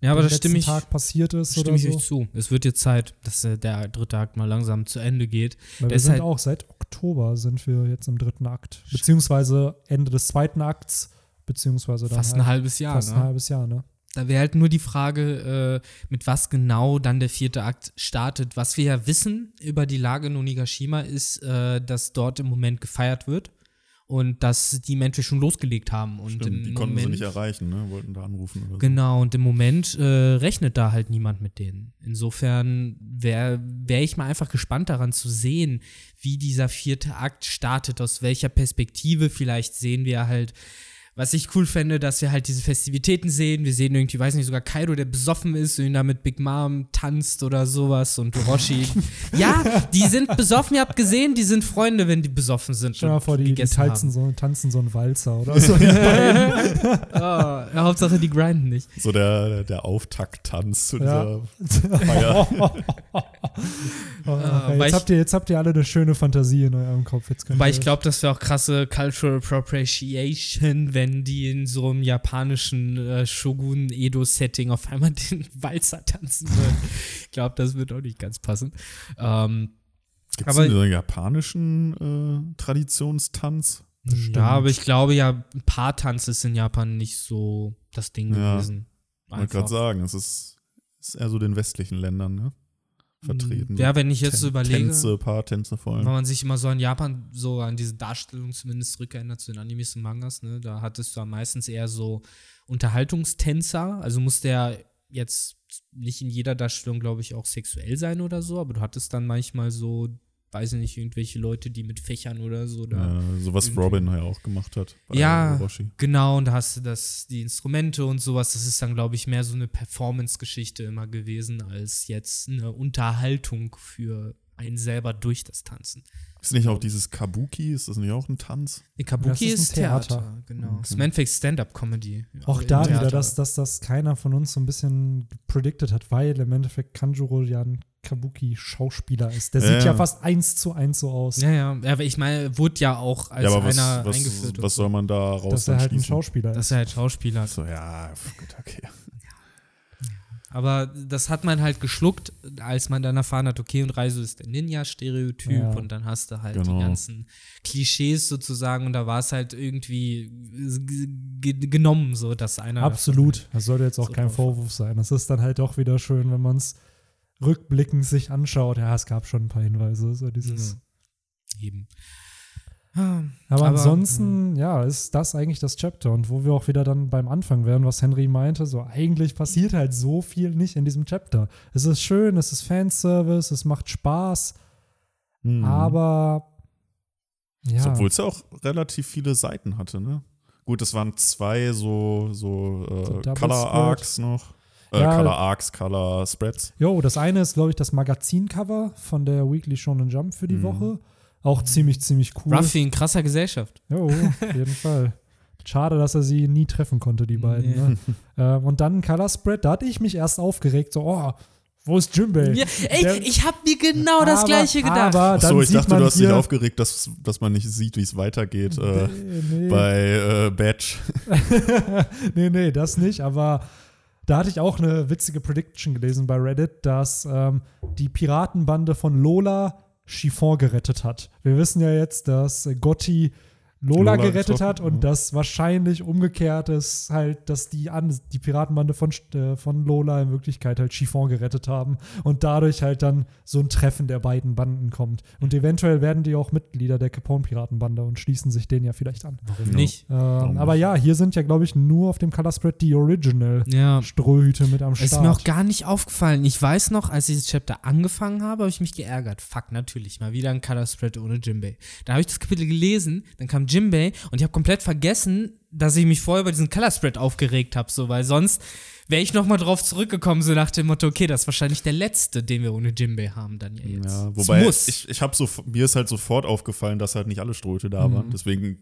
ja, aber das stimme ich, Tag passiert ist stimme oder ich so. euch zu. Es wird jetzt Zeit, dass äh, der dritte Akt mal langsam zu Ende geht. Weil wir sind halt- auch seit Oktober sind wir jetzt im dritten Akt. Beziehungsweise Ende des zweiten Akts, beziehungsweise dann Fast halt ein halbes Jahr, fast ne? ein halbes Jahr, ne? Da wäre halt nur die Frage, äh, mit was genau dann der vierte Akt startet. Was wir ja wissen über die Lage in Onigashima ist, äh, dass dort im Moment gefeiert wird und dass die Menschen schon losgelegt haben. Und Stimmt, im die konnten Moment, sie nicht erreichen, ne? Wollten da anrufen oder so. Genau, und im Moment äh, rechnet da halt niemand mit denen. Insofern wäre wär ich mal einfach gespannt daran zu sehen, wie dieser vierte Akt startet, aus welcher Perspektive. Vielleicht sehen wir halt, was ich cool fände, dass wir halt diese Festivitäten sehen. Wir sehen irgendwie, weiß nicht, sogar Kaido, der besoffen ist und da mit Big Mom tanzt oder sowas und Roshi. ja, die sind besoffen, ihr habt gesehen, die sind Freunde, wenn die besoffen sind. Stell mal vor, die, die tanzen so, tanzen so einen Walzer oder so. Ah, ja, Hauptsache, die grinden nicht. So der, der Auftakttanz zu Ja. dieser Feier. Oh, Ah, okay, weil jetzt, habt ihr, jetzt habt ihr alle eine schöne Fantasie in eurem Kopf. Jetzt Weil ich glaube, das wäre auch krasse Cultural Appropriation, wenn die in so einem japanischen äh, Shogun-Edo-Setting auf einmal den Walzer tanzen würden. ich glaube, das wird auch nicht ganz passen. Ähm, Gibt es einen japanischen äh, Traditionstanz? ja, aber ich glaube ja, ein paar Tanz ist in Japan nicht so das Ding Ja. gewesen. Ich wollte gerade sagen, es ist, ist eher so den westlichen Ländern, ne? Vertreten. Ja, wenn ich jetzt so Tän- überlege. Tänze, Paartänze vor Weil allem. man sich immer so an Japan, so an diese Darstellung zumindest zurückerinnert zu den Animes und Mangas, ne? Da hattest du ja meistens eher so Unterhaltungstänzer. Also muss der jetzt nicht in jeder Darstellung, glaube ich, auch sexuell sein oder so, aber du hattest dann manchmal so, weiß ich nicht, irgendwelche Leute, die mit Fächern oder so da. Ja, so was irgendwie- Robin ja auch gemacht hat. bei Ja, Orochi. genau, und da hast du das, die Instrumente und sowas. Das ist dann, glaube ich, mehr so eine Performance-Geschichte immer gewesen, als jetzt eine Unterhaltung für einen selber durch das Tanzen. Ist nicht auch dieses Kabuki? Ist das nicht auch ein Tanz? Nee, Kabuki Das ist ist, ein Theater. Theater. genau. Okay. Das ist im Endeffekt Stand-up-Comedy. Auch da wieder, dass, dass das keiner von uns so ein bisschen predicted hat, weil im Endeffekt Kanjuro ja ein Kabuki-Schauspieler ist. Der Ja, sieht ja ja. fast eins zu eins so aus, Ja, ja, aber ich meine, wurde ja auch als ja, aber was, einer was, eingeführt. was so. soll man da raus dass er halt ein? Schauspieler dass ist. er halt Schauspieler ist. So, ja, gut, okay. Aber das hat man halt geschluckt, als man dann erfahren hat, okay, und Reiso ist der Ninja-Stereotyp Ja. und dann hast du halt Genau. die ganzen Klischees sozusagen und da war es halt irgendwie genommen, so dass einer. Absolut. Das sollte jetzt auch So kein. Vorwurf sein. Das ist dann halt auch wieder schön, wenn man es rückblickend sich anschaut, ja, es gab schon ein paar Hinweise, so dieses. Eben. Aber, Aber, ansonsten, ja, ist das eigentlich das Chapter. Und wo wir auch wieder dann beim Anfang wären, was Henry meinte, so eigentlich passiert halt so viel nicht in diesem Chapter. Es ist schön, es ist Fanservice, es macht Spaß, Mhm. aber ja. Obwohl es ja auch relativ viele Seiten hatte, ne? Gut, es waren zwei so, so, So äh, Double Color. Arcs noch. Äh, Ja. Color Arcs, Color Spreads. Jo, das eine ist, glaube ich, das Magazincover von der Weekly Shonen Jump für die Mhm. Woche. Auch ziemlich, ziemlich cool. Ruffy in krasser Gesellschaft. Jo, auf jeden Fall. Schade, dass er sie nie treffen konnte, die beiden. Nee. Ne? ähm, und dann ein Color Spread, da hatte ich mich erst aufgeregt, so, oh, wo ist Jimbei? Ja, ey, Der- ich hab mir genau das Aber- gleiche gedacht. Aber dann Achso, ich sieht dachte, man du hast hier, dich aufgeregt, dass, dass man nicht sieht, wie es weitergeht äh, Nee, nee. bei äh, Badge. nee, nee, das nicht, aber da hatte ich auch eine witzige Prediction gelesen bei Reddit, dass ähm, die Piratenbande von Lola Chiffon gerettet hat. Wir wissen ja jetzt, dass Gotti Lola, Lola gerettet hat und ja. das wahrscheinlich umgekehrt ist halt, dass die, an, die Piratenbande von, äh, von Lola in Wirklichkeit halt Chiffon gerettet haben und dadurch halt dann so ein Treffen der beiden Banden kommt. Und eventuell werden die auch Mitglieder der Capone-Piratenbande und schließen sich denen ja vielleicht an. Warum nicht? Ähm, nicht? aber ja, hier sind ja, glaube ich, nur auf dem Color Spread die Original Ja. Strohhüte mit am Es Start. ist mir auch gar nicht aufgefallen. Ich weiß noch, als ich das Chapter angefangen habe, habe ich mich geärgert. Fuck, natürlich. Mal wieder ein Color Spread ohne Jimbei. Da habe ich das Kapitel gelesen, dann kam Jimbei und ich habe komplett vergessen, dass ich mich vorher über diesen Color Spread aufgeregt habe, so, weil sonst wäre ich nochmal drauf zurückgekommen, so nach dem Motto, okay, das ist wahrscheinlich der letzte, den wir ohne Jimbei haben dann ja jetzt. Ja, Es wobei muss. ich, ich habe so, mir ist halt sofort aufgefallen, dass halt nicht alle Strohhüte da Mhm. waren. Deswegen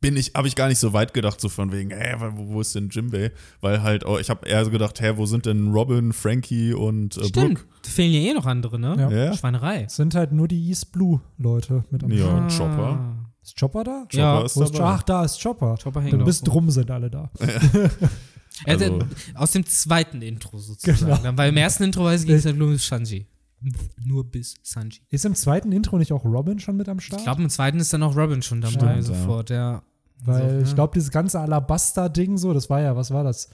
bin ich, habe ich gar nicht so weit gedacht, so von wegen, hä, wo, wo ist denn Jimbei? Weil halt, oh, ich habe eher so gedacht, hä, wo sind denn Robin, Frankie und äh, Stimmt, Brooke? da fehlen ja eh noch andere, ne? Ja. Ja, Schweinerei. Es sind halt nur die East Blue Leute mit am Ja. Und Chopper. Ist Chopper da? Chopper Ja, ist Wo ist. Ach, da ist Chopper. Chopper hängt Dann noch bis rum. drum sind alle da. Also, Also- aus dem zweiten Intro sozusagen. Genau. Dann, weil im ersten Intro weiß ich, ging es halt nur bis Sanji. Nur bis Sanji. Ist im zweiten Intro nicht auch Robin schon mit am Start? Ich glaube, im zweiten ist dann auch Robin schon dabei, Stimmt, ja. sofort, ja. Weil so, ich ja. glaube, dieses ganze Alabaster-Ding so, das war ja, was war das?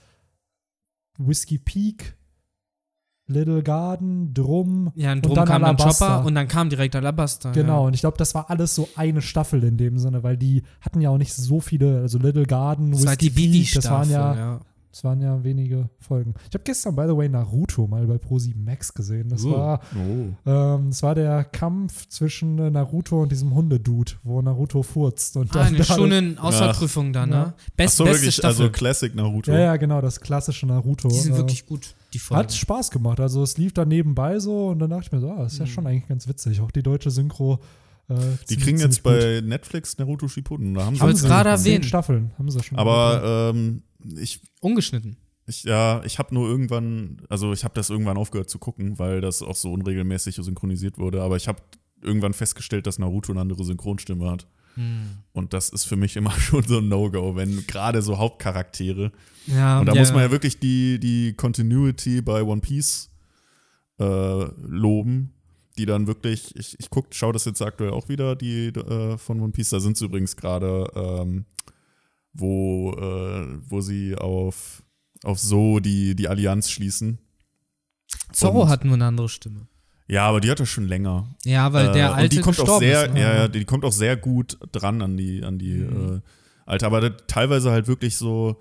Whiskey Peak, Little Garden, Drum. Ja, und und drum dann kam dann Alabaster. Chopper und dann kam direkt Alabaster. Genau, Ja. und ich glaube, das war alles so eine Staffel in dem Sinne, weil die hatten ja auch nicht so viele, also Little Garden, Das war die Whiskey Peak, das waren ja, ja. Das waren ja wenige Folgen. Ich habe gestern, by the way, Naruto mal bei Pro7 Max gesehen. Das Uh. war Oh. ähm, das war der Kampf zwischen äh, Naruto und diesem Hundedude, wo Naruto furzt. Und Ah, dann eine Auswahlprüfung Auswahlprüfung dann, Ja. ne? Best, Achso, beste wirklich, Staffel. also Classic Naruto. Ja, ja, genau, das klassische Naruto. die sind äh, wirklich gut, die Folgen. Hat Spaß gemacht. Also es lief da nebenbei so und dann dachte ich mir so, ah, das ist ja Mhm. schon eigentlich ganz witzig. Auch die deutsche Synchro. Äh, Die kriegen jetzt gut. bei Netflix Naruto Shippuden. Da haben sie jetzt sie gerade erwähnt. Staffeln haben sie schon. Aber ähm, ich, Ungeschnitten. ich, ja, ich habe nur irgendwann, also ich habe das irgendwann aufgehört zu gucken, weil das auch so unregelmäßig synchronisiert wurde. Aber ich habe irgendwann festgestellt, dass Naruto eine andere Synchronstimme hat. Hm. Und das ist für mich immer schon so ein No-Go, wenn gerade so Hauptcharaktere. Ja, Und da ja, muss man ja wirklich die, die Continuity bei One Piece äh, loben, die dann wirklich, ich, ich guck, schaue das jetzt aktuell auch wieder, die äh, von One Piece, da sind sie übrigens gerade, ähm, wo, äh, wo sie auf, auf so die, die Allianz schließen. Zorro und- hat nur eine andere Stimme. Ja, aber die hat er schon länger. Ja, weil der Äh, alte und die kommt auch sehr, ist. Ne? ja, ja, die kommt auch sehr gut dran an die, an die Mhm. äh, alte, aber teilweise halt wirklich so,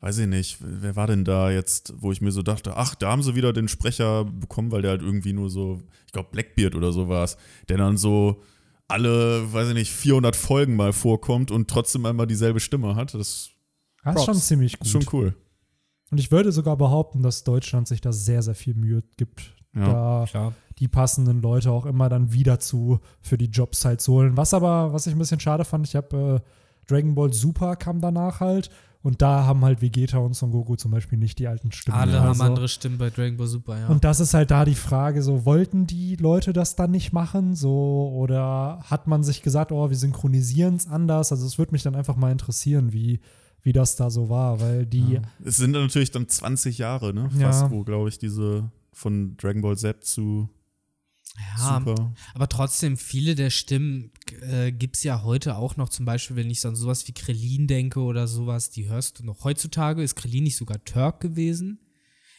weiß ich nicht, wer war denn da jetzt, wo ich mir so dachte, ach, da haben sie wieder den Sprecher bekommen, weil der halt irgendwie nur so, ich glaube Blackbeard oder so war es, der dann so alle, weiß ich nicht, 400 Folgen mal vorkommt und trotzdem einmal dieselbe Stimme hat. Das Das ist schon ziemlich gut. ist schon cool. Und ich würde sogar behaupten, dass Deutschland sich da sehr, sehr viel Mühe gibt, Ja. da Klar. die passenden Leute auch immer dann wieder zu für die Jobs halt zu holen. Was aber, was ich ein bisschen schade fand, ich habe äh, Dragon Ball Super kam danach halt und da haben halt Vegeta und Son Goku zum Beispiel nicht die alten Stimmen. Alle Also- haben andere Stimmen bei Dragon Ball Super, ja. Und das ist halt da die Frage, so wollten die Leute das dann nicht machen, so oder hat man sich gesagt, oh, wir synchronisieren es anders? Also es würde mich dann einfach mal interessieren, wie wie das da so war, weil die Ja. Es sind dann natürlich dann 20 Jahre, ne? Ja. Fast, wo, glaube ich, diese von Dragon Ball Z zu ja, Super. aber trotzdem, viele der Stimmen äh, gibt es ja heute auch noch, zum Beispiel, wenn ich so an sowas wie Krillin denke oder sowas, die hörst du noch. Heutzutage ist Krillin nicht sogar Turk gewesen.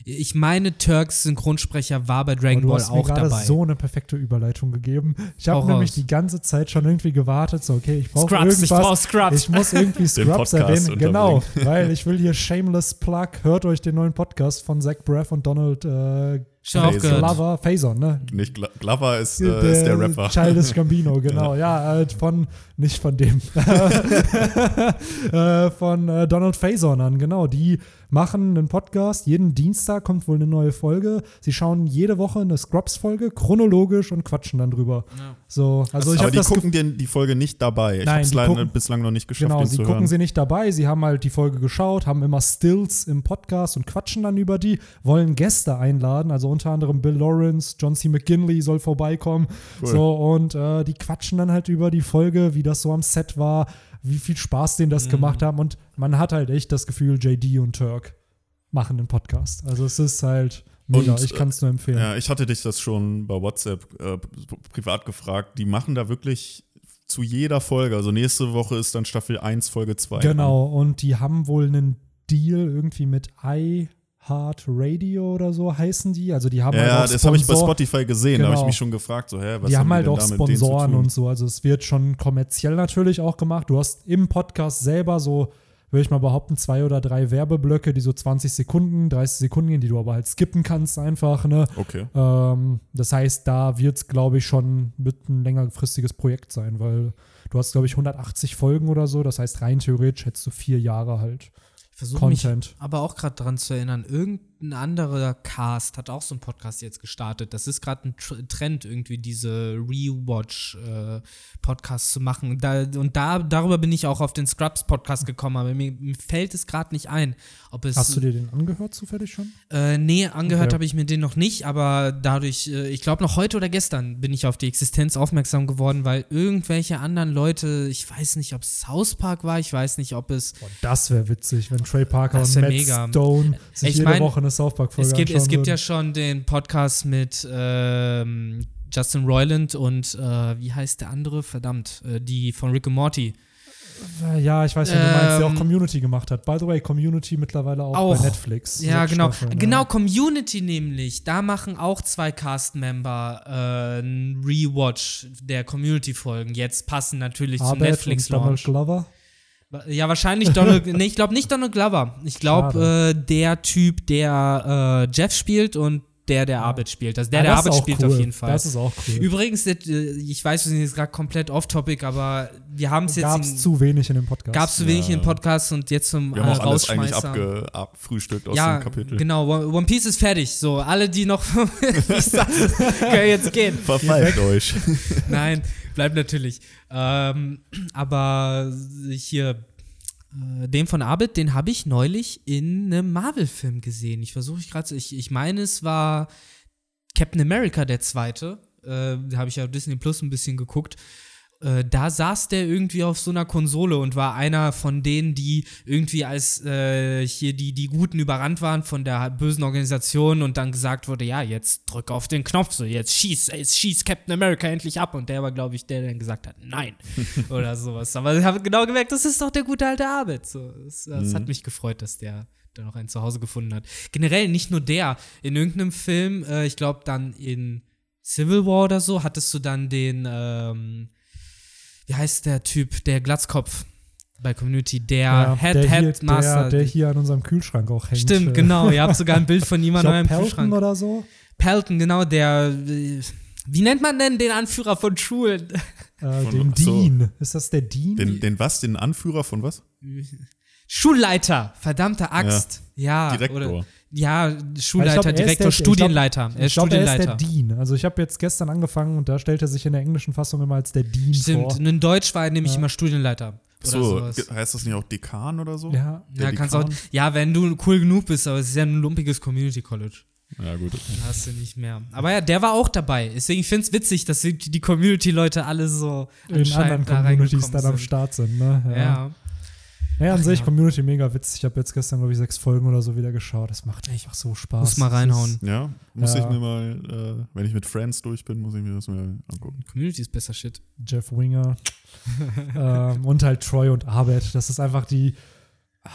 Ich meine, Turks Synchronsprecher war bei Dragon du Ball hast mir auch gerade dabei. so eine perfekte Überleitung gegeben. Ich habe nämlich die ganze Zeit schon irgendwie gewartet, so okay, ich brauche Scrubs, ich irgendwas. brauch Scrubs. Ich muss irgendwie Scrubs erwähnen. Genau, weil ich will hier Shameless Plug. Hört euch den neuen Podcast von Zach Braff und Donald äh, Schon aufgehört. Glover, Faison, ne? Nicht Gla- Glover ist, äh, ist der Rapper. Childish Gambino, genau. ja, halt von, nicht von dem, äh, von äh, Donald Faison an, genau. Die machen einen Podcast. Jeden Dienstag kommt wohl eine neue Folge. Sie schauen jede Woche eine Scrubs-Folge, chronologisch und quatschen dann drüber. So, also ich Aber die das gucken dir die Folge nicht dabei. Ich Nein, habe es die leider gucken- bislang noch nicht geschafft, Genau, sie zu gucken hören. sie nicht dabei. Sie haben halt die Folge geschaut, haben immer Stills im Podcast und quatschen dann über die, wollen Gäste einladen, also unter anderem Bill Lawrence, John C. McGinley soll vorbeikommen. Cool. So, und äh, die quatschen dann halt über die Folge, wie das so am Set war, wie viel Spaß denen Mhm. das gemacht haben. Und man hat halt echt das Gefühl, JD und Turk machen den Podcast. Also es ist halt mega, Und, ich kann es nur empfehlen. Ja, ich hatte dich das schon bei WhatsApp äh, privat gefragt. Die machen da wirklich zu jeder Folge. Also nächste Woche ist dann Staffel 1, Folge 2. Genau, und die haben wohl einen Deal irgendwie mit iHeart Radio oder so heißen die. Also die haben Ja, halt ja auch das habe ich bei Spotify gesehen. Da habe ich Genau. mich schon gefragt, so, hä, was die haben halt denn auch Sponsoren und so. Also es wird schon kommerziell natürlich auch gemacht. Du hast im Podcast selber so, würde ich mal behaupten, zwei oder drei Werbeblöcke, die so 20 Sekunden, 30 Sekunden gehen, die du aber halt skippen kannst einfach. Ne? Okay. Ähm, das heißt, da wird es, glaube ich, schon mit ein längerfristiges Projekt sein, weil du hast, glaube ich, 180 Folgen oder so. Das heißt, rein theoretisch hättest du vier Jahre halt Versuche mich aber auch gerade dran zu erinnern, irgendein anderer Cast hat auch so einen Podcast jetzt gestartet. Das ist gerade ein Tr Trend, irgendwie diese Rewatch-Podcasts zu machen. Da, und da, darüber bin ich auch auf den Scrubs-Podcast gekommen, aber mir, mir fällt es gerade nicht ein, ob es. Hast du dir den angehört zufällig schon? Äh, nee, angehört Okay. habe ich mir den noch nicht, aber dadurch, äh, ich glaube noch heute oder gestern bin ich auf die Existenz aufmerksam geworden, weil irgendwelche anderen Leute, ich weiß nicht, ob es South Park war, ich weiß nicht, ob es Boah, das wäre witzig, wenn Trey Parker und Matt mega. Stone sich Ich jede mein, Woche eine South Park-Folge Es gibt, es gibt ja schon den Podcast mit ähm, Justin Roiland und äh, wie heißt der andere? Verdammt, äh, die von Rick and Morty. Ja, ich weiß, wen du meinst, der auch Ähm, Community gemacht hat. By the way, Community mittlerweile auch, Auch. bei Netflix. Ja, genau. Staffeln, genau, ja. Community nämlich. Da machen auch zwei Cast-Member äh, einen Rewatch der Community-Folgen. Jetzt passen natürlich zum Arbeit Donald Netflix-Launch. Glover. Ja, wahrscheinlich Donald. nee, ich glaube nicht Donald Glover. Ich glaube, äh, der Typ, der äh, Jeff spielt und der, der Arbeit spielt. Also der, Ah, der Arbeit spielt cool. auf jeden Fall. Das ist auch cool. Übrigens, äh, ich weiß, wir sind jetzt gerade komplett off-topic, aber wir haben es jetzt. Gab es zu wenig in dem Podcast. Gab's zu wenig Ja. in den Podcast und jetzt zum Wir haben äh, auch alles eigentlich Rausschmeißer. abge abfrühstückt aus ja, dem Kapitel. genau. One Piece ist fertig. So, alle, die noch können jetzt gehen. Verpfeift euch. Nein, bleibt natürlich. Ähm, aber hier, äh, den von Abed, den habe ich neulich in einem Marvel-Film gesehen. Ich versuche ich gerade, ich, ich meine, es war Captain America der zweite. Äh, da habe ich ja Disney Plus ein bisschen geguckt. Äh, da saß der irgendwie auf so einer Konsole und war einer von denen, die irgendwie als äh, hier die, die Guten überrannt waren von der bösen Organisation und dann gesagt wurde, ja, jetzt drück auf den Knopf, so jetzt schieß, jetzt schieß Captain America endlich ab. Und der war, glaube ich, der, der dann gesagt hat, nein. oder sowas. Aber ich habe genau gemerkt, das ist doch der gute alte Arbeit. So, das das hat mich gefreut, dass der da noch ein Zuhause gefunden hat. Generell nicht nur der. In irgendeinem Film, äh, ich glaube dann in Civil War oder so, hattest du dann den, ähm, wie heißt der Typ, der Glatzkopf bei Community, der ja, Head, der, hier, Headmaster. der, der hier an unserem Kühlschrank auch hängt. Stimmt, genau. Ihr habt sogar ein Bild von ihm Ich an eurem Pelton Kühlschrank. oder so. Pelton, genau, der. Wie nennt man denn den Anführer von Schulen? Äh, Von- den so. Dean. Ist das der Dean? Den, den was? Den Anführer von was? Schulleiter, verdammte Axt. Ja, Direktor. Oder, ja, Schulleiter, glaub, Direktor, der- ich glaub- Studienleiter. er Ich ist glaube, er ist Studienleiter. der Dean. Also ich habe jetzt gestern angefangen und da stellt er sich in der englischen Fassung immer als der Dean Stimmt, vor. in Deutsch war er nämlich Ja. immer Studienleiter. Oder So, heißt das nicht auch Dekan oder so? Ja, Der Ja, kannst auch, Dekan? ja, wenn du cool genug bist, aber es ist ja ein lumpiges Community College. Ja, gut. Dann hast du nicht mehr. Aber ja, der war auch dabei. Deswegen finde ich es witzig, dass die Community-Leute alle so in anderen da Communities dann am. Start sind. Ne? Ja. Ja, an Ach sich ja. Community mega witzig. Ich habe jetzt gestern, glaube ich, sechs Folgen oder so wieder geschaut. Das macht einfach so Spaß. Muss mal reinhauen. Ja, muss Ja. ich mir mal, äh, wenn ich mit Friends durch bin, muss ich mir das mal angucken. Community ist besser Shit. Ist Jeff Winger. ähm, und halt Troy und Arbeit. Das ist einfach die. ah,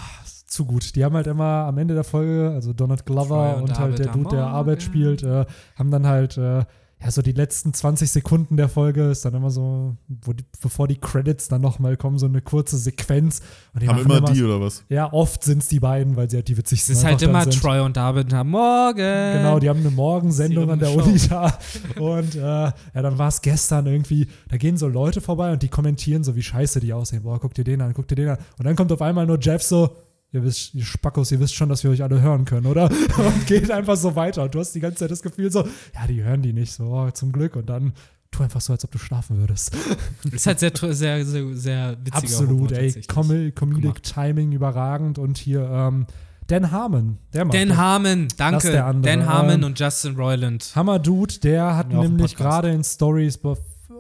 zu gut. Die haben halt immer am Ende der Folge, also Donald Glover Troy und, und halt der Dude, der Arbeit spielt, äh, haben dann halt, äh, ja, so die letzten 20 Sekunden der Folge ist dann immer so, wo die, bevor die Credits dann nochmal kommen, so eine kurze Sequenz. Und die Haben machen immer die oder was? Ja, oft sind es die beiden, weil sie halt die Es witzigsten ist halt einfach dann immer sind. Troy und David am Morgen. Genau, die haben eine Morgensendung an der Show. Uni da. Und äh, ja, dann war es gestern irgendwie, da gehen so Leute vorbei und die kommentieren so, wie scheiße die aussehen. Boah, guck dir den an, guck dir den an. Und dann kommt auf einmal nur Jeff so, ihr wisst, ihr Spackos, ihr wisst schon, dass wir euch alle hören können, oder? Und geht einfach so weiter. Und du hast die ganze Zeit das Gefühl so, ja, die hören die nicht so, oh, zum Glück. Und dann tu einfach so, als ob du schlafen würdest. Ist halt sehr, sehr, sehr, sehr witziger Absolut, Humor ey. Com Comedic. Timing überragend. Und hier, ähm, Dan Harmon, der macht Dan das. Harmon, danke. Der. Dan Harmon Ähm, und Justin Roiland. Hammer Dude, der hat Ja, nämlich gerade in Stories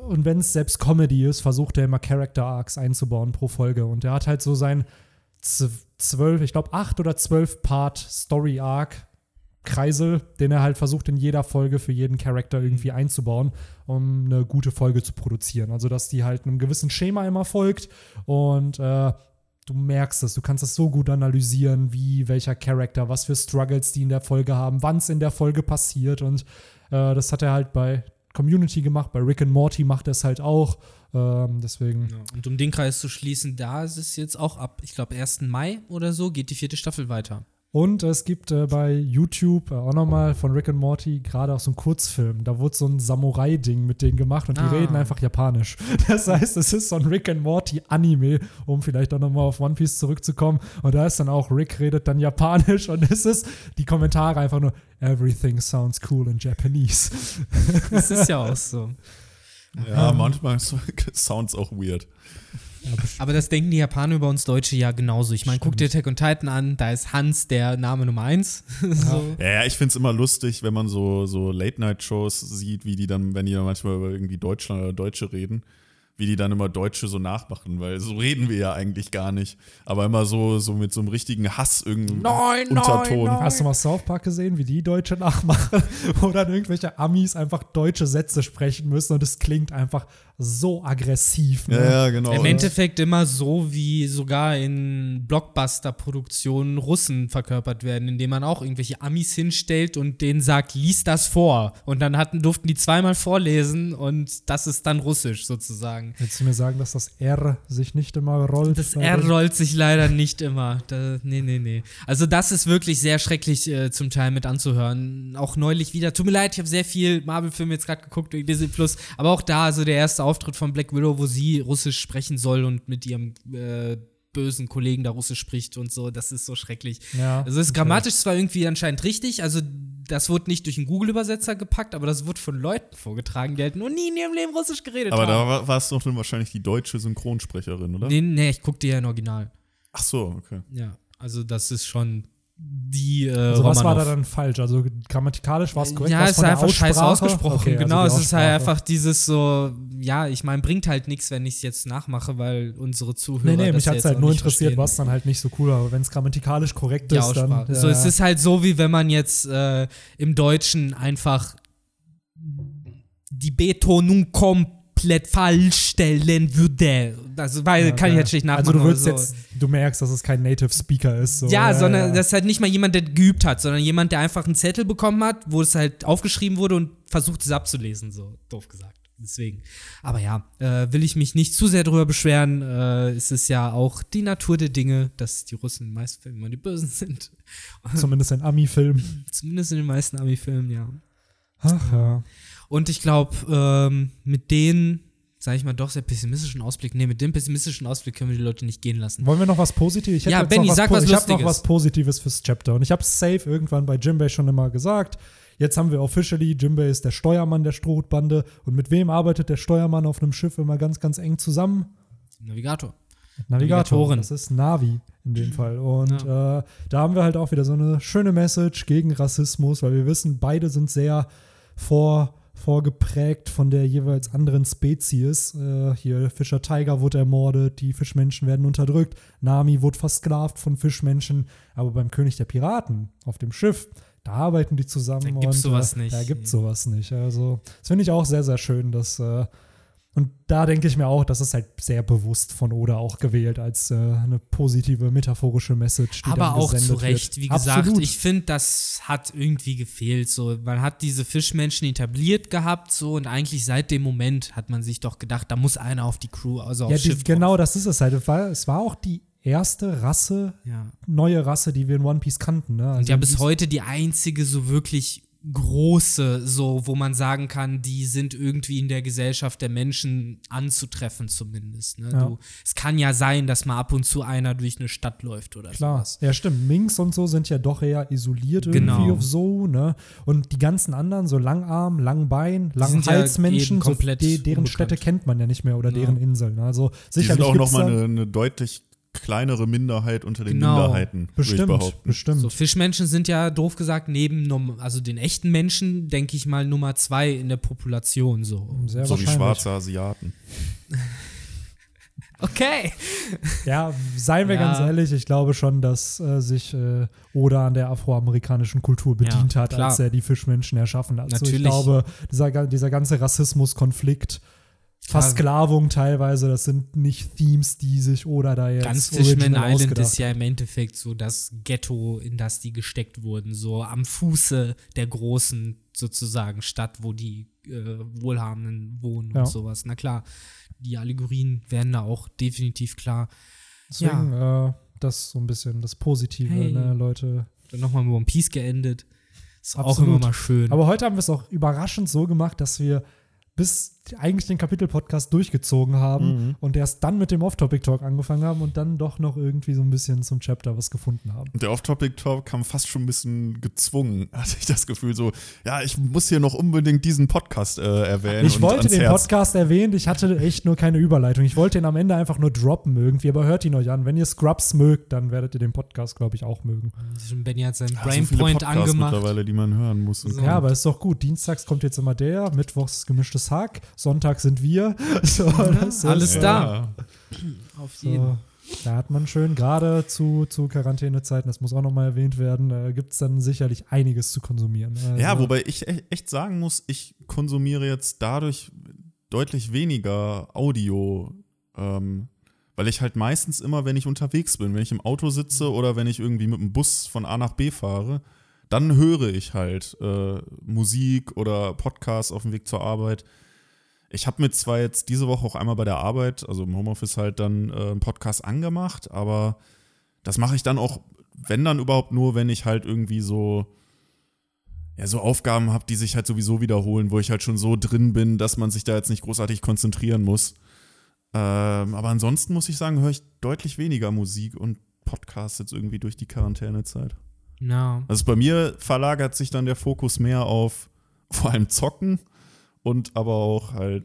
und wenn es selbst Comedy ist, versucht er immer Character Arcs einzubauen pro Folge und der hat halt so sein zwölf, ich glaube acht oder zwölf Part Story Arc Kreisel, den er halt versucht in jeder Folge für jeden Charakter irgendwie einzubauen, um eine gute Folge zu produzieren. Also dass die halt einem gewissen Schema immer folgt und äh, du merkst es, du kannst es so gut analysieren, wie welcher Charakter, was für Struggles die in der Folge haben, wann es in der Folge passiert und äh, das hat er halt bei Community gemacht, bei Rick and Morty macht er es halt auch. Ähm, deswegen, Ja, und um den Kreis zu schließen, da ist es jetzt auch ab, ich glaube, 1. Mai oder so, geht die vierte Staffel weiter. Und es gibt äh, bei YouTube äh, auch nochmal von Rick and Morty gerade auch so einen Kurzfilm. Da wurde so ein Samurai-Ding mit denen gemacht und die Ah. reden einfach Japanisch. Das heißt, es ist so ein Rick and Morty-Anime, um vielleicht auch nochmal auf One Piece zurückzukommen. Und da ist dann auch, Rick redet dann Japanisch und es ist die Kommentare einfach nur, everything sounds cool in Japanese. Das ist ja auch so. Ja, manchmal sounds auch weird. Aber das denken die Japaner über uns Deutsche ja genauso. Ich meine, guck dir Attack on Titan an, da ist Hans der Name Nummer eins. so. Ja, ja ich finde es immer lustig, wenn man so, so Late-Night-Shows sieht, wie die dann, wenn die dann manchmal über irgendwie Deutschland oder Deutsche reden, wie die dann immer Deutsche so nachmachen, weil so reden wir ja eigentlich gar nicht. Aber immer so, so mit so einem richtigen Hass irgendwie Nein, Unterton. nein, nein. Hast du mal South Park gesehen, wie die Deutsche nachmachen? Wo dann irgendwelche Amis einfach deutsche Sätze sprechen müssen und es klingt einfach so aggressiv. Ne? Ja, ja, genau. Im Endeffekt immer so, wie sogar in Blockbuster-Produktionen Russen verkörpert werden, indem man auch irgendwelche Amis hinstellt und denen sagt, lies das vor. Und dann hatten, durften die zweimal vorlesen und das ist dann Russisch sozusagen. Willst du mir sagen, dass das R sich nicht immer rollt? Das R rollt sich leider nicht immer. Da, nee, nee, nee. Also das ist wirklich sehr schrecklich äh, zum Teil mit anzuhören. Auch neulich wieder. Tut mir leid, ich habe sehr viel Marvel-Filme jetzt gerade geguckt wegen Disney Plus. Aber auch da, also der erste Auftritt von Black Widow, wo sie Russisch sprechen soll und mit ihrem äh, bösen Kollegen da Russisch spricht und so, das ist so schrecklich. Ja, Also es ist grammatisch zwar irgendwie anscheinend richtig, also das wurde nicht durch einen Google-Übersetzer gepackt, aber das wurde von Leuten vorgetragen, die halt noch nie in ihrem Leben Russisch geredet Aber haben. da war- warst du doch dann wahrscheinlich die deutsche Synchronsprecherin, oder? Nee, nee, ich guck dir ja im Original. Ach so, okay. Ja, also das ist schon die äh, Also was war da dann falsch? Also grammatikalisch war es korrekt? Ja, es ist einfach scheiße ausgesprochen. Okay, also genau, die es ist halt einfach dieses so, ja, ich meine, bringt halt nichts, wenn ich es jetzt nachmache, weil unsere Zuhörer. Nee, nee, mich hat es halt nur interessiert, was dann halt nicht so cool war. Aber wenn es grammatikalisch korrekt die ist, dann. Ja, so, es ja. ist halt so, wie wenn man jetzt äh, im Deutschen einfach die Betonung komplett falsch stellen würde. Also, weil Ja, kann ich ja. jetzt schlecht nachmachen. Also du würdest so. jetzt, du merkst, dass es kein Native Speaker ist. So. Ja, sondern ja. das ist halt nicht mal jemand, der geübt hat, sondern jemand, der einfach einen Zettel bekommen hat, wo es halt aufgeschrieben wurde und versucht es abzulesen, so doof gesagt. Deswegen. Aber ja, äh, will ich mich nicht zu sehr drüber beschweren. Äh, es ist ja auch die Natur der Dinge, dass die Russen in den meisten Filmen immer die Bösen sind. Zumindest ein Ami-Film. Zumindest in den meisten Ami-Filmen, ja. Ach ja. Und ich glaube, ähm, mit den, sage ich mal, doch sehr pessimistischen Ausblick, nee, mit dem pessimistischen Ausblick können wir die Leute nicht gehen lassen. Wollen wir noch was Positives? Ja, Benny, noch was sag Po- was Ich habe noch Lustiges. was Positives fürs Chapter. Und ich habe safe irgendwann bei Jimbei schon immer gesagt. Jetzt haben wir officially, Jimbei ist der Steuermann der Strohhutbande. Und mit wem arbeitet der Steuermann auf einem Schiff immer ganz, ganz eng zusammen? Navigator. Navigator. Navigatorin. Das ist Navi in dem Fall. Und äh, da haben wir halt auch wieder so eine schöne Message gegen Rassismus, weil wir wissen, beide sind sehr vor, vorgeprägt von der jeweils anderen Spezies. Äh, hier Fischer Tiger wurde ermordet, die Fischmenschen werden unterdrückt, Nami wurde versklavt von Fischmenschen, aber beim König der Piraten auf dem Schiff, da arbeiten die zusammen. Da gibt's und, sowas äh, nicht. Da gibt sowas nicht. Also, das finde ich auch sehr, sehr schön, dass äh, Und da denke ich mir auch, das ist halt sehr bewusst von Oda auch gewählt als äh, eine positive metaphorische Message. Die Aber auch zu Recht, wird. wie gesagt, Absolut. ich finde, das hat irgendwie gefehlt. So, man hat diese Fischmenschen etabliert gehabt, so und eigentlich seit dem Moment hat man sich doch gedacht, da muss einer auf die Crew, also ja, aufs die, Schiff. genau, das ist es halt. Es war, es war auch die erste Rasse. Ja. neue Rasse, die wir in One Piece kannten. Ne? Und Also ja, bis heute die einzige so wirklich große, so, wo man sagen kann, die sind irgendwie in der Gesellschaft der Menschen anzutreffen, zumindest. Ne? Ja. Du, es kann ja sein, dass mal ab und zu einer durch eine Stadt läuft oder Klar, sowas. ja stimmt. Minks und so sind ja doch eher isoliert irgendwie Genau. auf so, ne? Und die ganzen anderen, so Langarm, Langbein, ja Langhalsmenschen, eben so, deren unbekannt. Städte kennt man ja nicht mehr oder Ja. deren Inseln. Also Die sind sicherlich auch gibt's nochmal eine, eine deutlich kleinere Minderheit unter den Genau. Minderheiten, würde ich bestimmt, behaupten. bestimmt. So, Fischmenschen sind ja, doof gesagt, neben also den echten Menschen, denke ich mal, Nummer zwei in der Population. So. Sehr So wie schwarze Asiaten. Okay. Ja, seien wir Ja. ganz ehrlich, ich glaube schon, dass äh, sich äh, Oda an der afroamerikanischen Kultur bedient Ja, hat, klar. als er die Fischmenschen erschaffen hat. Also ich Natürlich. glaube, dieser, dieser ganze Rassismus-Konflikt. Versklavung teilweise, das sind nicht Themes, die sich Oda da jetzt Ganz Fishman Island ausgedacht ist ja im Endeffekt so das Ghetto, in das die gesteckt wurden, so am Fuße der großen sozusagen Stadt, wo die äh, Wohlhabenden wohnen Ja. und sowas. Na klar, die Allegorien werden da auch definitiv klar. Deswegen, äh, das so ein bisschen das Positive, Hey. ne, Leute. Dann nochmal mit One Piece geendet. Ist auch Absolut. immer mal schön. Aber heute haben wir es auch überraschend so gemacht, dass wir bis eigentlich den Kapitel-Podcast durchgezogen haben Mhm. und erst dann mit dem Off-Topic-Talk angefangen haben und dann doch noch irgendwie so ein bisschen zum Chapter was gefunden haben. Der Off-Topic-Talk kam fast schon ein bisschen gezwungen, hatte ich das Gefühl. So, ja, ich muss hier noch unbedingt diesen Podcast äh, erwähnen. Ich und wollte ans den Herz. Podcast erwähnt, ich hatte echt nur keine Überleitung. Ich wollte ihn am Ende einfach nur droppen irgendwie, aber hört ihn euch an. Wenn ihr Scrubs mögt, dann werdet ihr den Podcast, glaube ich, auch mögen. Benny hat seinen Ja, so viele Brainpoint Podcasts angemacht. mittlerweile, die man hören muss. Und So. Ja, aber ist doch gut. Dienstags kommt jetzt immer der, mittwochs gemischtes Hack, Sonntag sind wir. So, das ist, alles da. Auf jeden. So, da hat man schön, gerade zu, zu Quarantänezeiten, das muss auch nochmal erwähnt werden, äh, gibt es dann sicherlich einiges zu konsumieren. Also, Ja, wobei ich e- echt sagen muss, ich konsumiere jetzt dadurch deutlich weniger Audio, ähm, weil ich halt meistens immer, wenn ich unterwegs bin, wenn ich im Auto sitze oder wenn ich irgendwie mit dem Bus von A nach B fahre, dann höre ich halt äh, Musik oder Podcasts auf dem Weg zur Arbeit. Ich habe mir zwar jetzt diese Woche auch einmal bei der Arbeit, also im Homeoffice halt dann äh, einen Podcast angemacht, aber das mache ich dann auch, wenn dann überhaupt nur, wenn ich halt irgendwie so ja, so Aufgaben habe, die sich halt sowieso wiederholen, wo ich halt schon so drin bin, dass man sich da jetzt nicht großartig konzentrieren muss. Ähm, aber ansonsten muss ich sagen, höre ich deutlich weniger Musik und Podcasts jetzt irgendwie durch die Quarantänezeit. Ja. Also bei mir verlagert sich dann der Fokus mehr auf vor allem Zocken und aber auch halt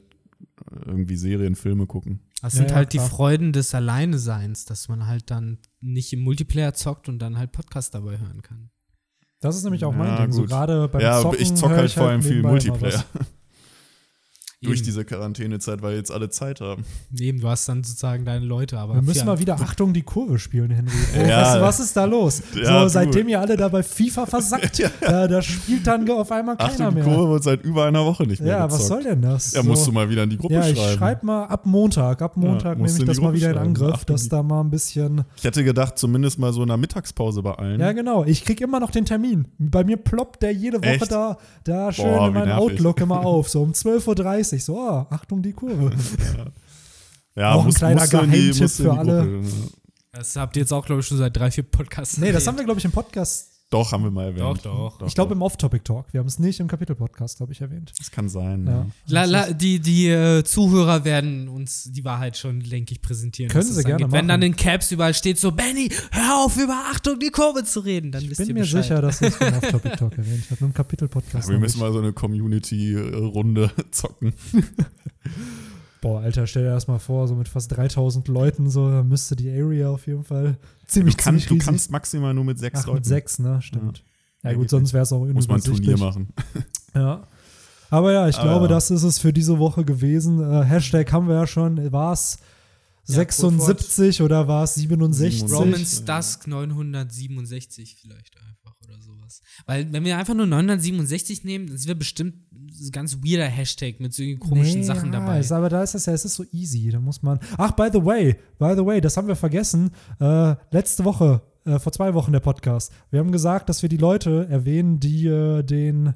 irgendwie Serien, Filme gucken. Das Ja, sind ja, halt klar. die Freuden des Alleineseins, dass man halt dann nicht im Multiplayer zockt und dann halt Podcast dabei hören kann. Das ist nämlich auch mein Ja, Ding. So gerade beim ja, Zocken ich zocke halt vor allem viel Multiplayer. Durch diese Quarantänezeit, weil jetzt alle Zeit haben. Eben, du hast dann sozusagen deine Leute, aber Wir müssen ja, mal wieder Achtung die Kurve spielen, Henry. Oh, Ja. was, was ist da los? Ja, so, seitdem ihr alle da bei FIFA versackt, da, da spielt dann auf einmal keiner Achtung, die mehr. Kurve wird seit über einer Woche nicht mehr Ja, gezockt. was soll denn das? Ja, musst du mal wieder in die Gruppe Ja, ich schreiben. schreib mal ab Montag. Ab Montag nehme ich das die mal Gruppe wieder in schreiben. Angriff, Achtung, dass die- da mal ein bisschen. Ich hätte gedacht, zumindest mal so in der Mittagspause bei allen. Ja, genau. Ich krieg immer noch den Termin. Bei mir ploppt der jede Woche Echt? da, da schön Boah, in meinem. Outlook immer auf. So um 12.30 Uhr. So, oh, Achtung, die Kurve. ja Auch ein musst- kleiner Geheimtipp für alle. Das habt ihr jetzt auch, glaube ich, schon seit drei, vier Podcasts. Nee, das haben wir, glaube ich, im Podcast. Doch, haben wir mal erwähnt. Doch, doch. Ich glaube, im Off-Topic-Talk. Wir haben es nicht im Kapitel-Podcast, glaube ich, erwähnt. Das kann sein. Ja. Ja. La, la, die die äh, Zuhörer werden uns die Wahrheit schon, denke ich, präsentieren. Können sie gerne angeht. Wenn dann machen. in Caps überall steht so, Benny, hör auf, über Achtung, die Kurve zu reden, dann Ich wisst bin ihr mir Bescheid. sicher, dass ich es im Off-Topic-Talk erwähnt habe. Im Kapitel-Podcast. wir noch müssen nicht. mal so eine Community-Runde zocken. Boah, Alter, stell dir das mal vor, so mit fast 3000 Leuten, so, da müsste die Area auf jeden Fall ziemlich, du kannst, ziemlich riesig. Du kannst maximal nur mit sechs Ach, Leuten. mit sechs, ne? Stimmt. Ja, ja gut, sonst wäre es auch irgendwie Muss man ein Turnier machen. ja. Aber ja, ich ah, glaube, äh. das ist es für diese Woche gewesen. Äh, Hashtag haben wir ja schon, war's. 76 oder war es 67? Romans Dusk 967 vielleicht einfach oder sowas. Weil wenn wir einfach nur 967 nehmen, das wäre bestimmt ein ganz weirder Hashtag mit so komischen nee, Sachen ja, dabei. Ist, aber da ist das ja, es ist so easy, da muss man Ach, by the way, by the way, das haben wir vergessen. Äh, letzte Woche, äh, vor zwei Wochen der Podcast. Wir haben gesagt, dass wir die Leute erwähnen, die äh, den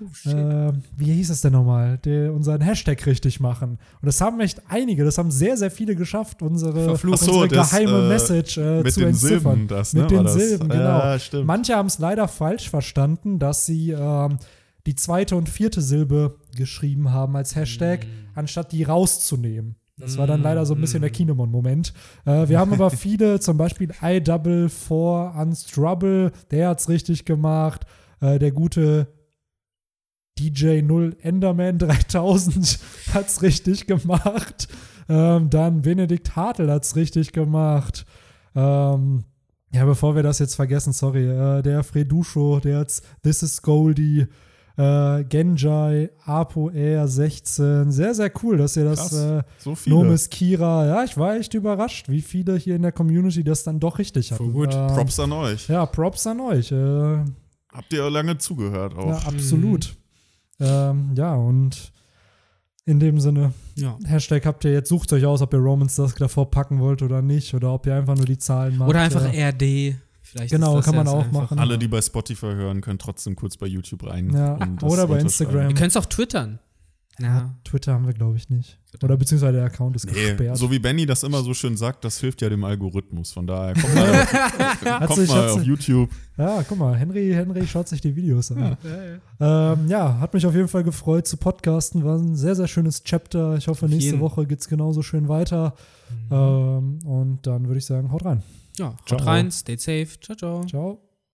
Oh, Äh, wie hieß es denn nochmal? Die unseren Hashtag richtig machen. Und das haben echt einige, das haben sehr, sehr viele geschafft, unsere, so, unsere das, geheime äh, Message äh, mit zu den entziffern. Silben, das, ne, Mit den war das? Silben, genau. Ja, stimmt. Manche haben es leider falsch verstanden, dass sie ähm, die zweite und vierte Silbe geschrieben haben als Hashtag, Mm. anstatt die rauszunehmen. Das war dann leider so ein bisschen der Mm. Kinemon-Moment. Äh, wir haben aber viele, zum Beispiel I Double Four Unstrubble, der hat's richtig gemacht. Äh, der gute DJ 0 Enderman 3000 hat's richtig gemacht. Ähm, dann Benedikt Hartl hat's richtig gemacht. Ähm, ja, bevor wir das jetzt vergessen, sorry, äh, der Freduscho, der hat's This is Goldie, äh, Genjai, Apo Air 16. Sehr, sehr cool, dass ihr das Krass, äh, so viele. Nomis Kira, ja, ich war echt überrascht, wie viele hier in der Community das dann doch richtig hatten. Voll gut. Ähm, Props an euch. Ja, Props an euch. Äh, Habt ihr lange zugehört auch. ja, absolut. Ähm, ja, und in dem Sinne, Ja. Hashtag habt ihr jetzt, sucht euch aus, ob ihr Romans Dusk davor packen wollt oder nicht, oder ob ihr einfach nur die Zahlen macht. Oder einfach äh, RD. Vielleicht Genau, ist das kann man auch einfach. machen. Alle, die bei Spotify hören, können trotzdem kurz bei YouTube rein. Ja, und das oder bei. Instagram. Ihr könnt es auch twittern. Ja. Twitter haben wir, glaube ich, nicht. Oder beziehungsweise der Account ist Nee, gesperrt. so wie Benny das immer so schön sagt, das hilft ja dem Algorithmus. Von daher kommt mal, Hat kommt sich- mal auf YouTube. Ja, guck mal, Henry, Henry schaut sich die Videos an. Ja. Ähm, ja, hat mich auf jeden Fall gefreut zu podcasten. War ein sehr, sehr schönes Chapter. Ich hoffe, nächste jeden. Woche geht es genauso schön weiter. Ähm, und dann würde ich sagen, haut rein. Ja, Ciao. haut rein, stay safe. Ciao, ciao. Ciao.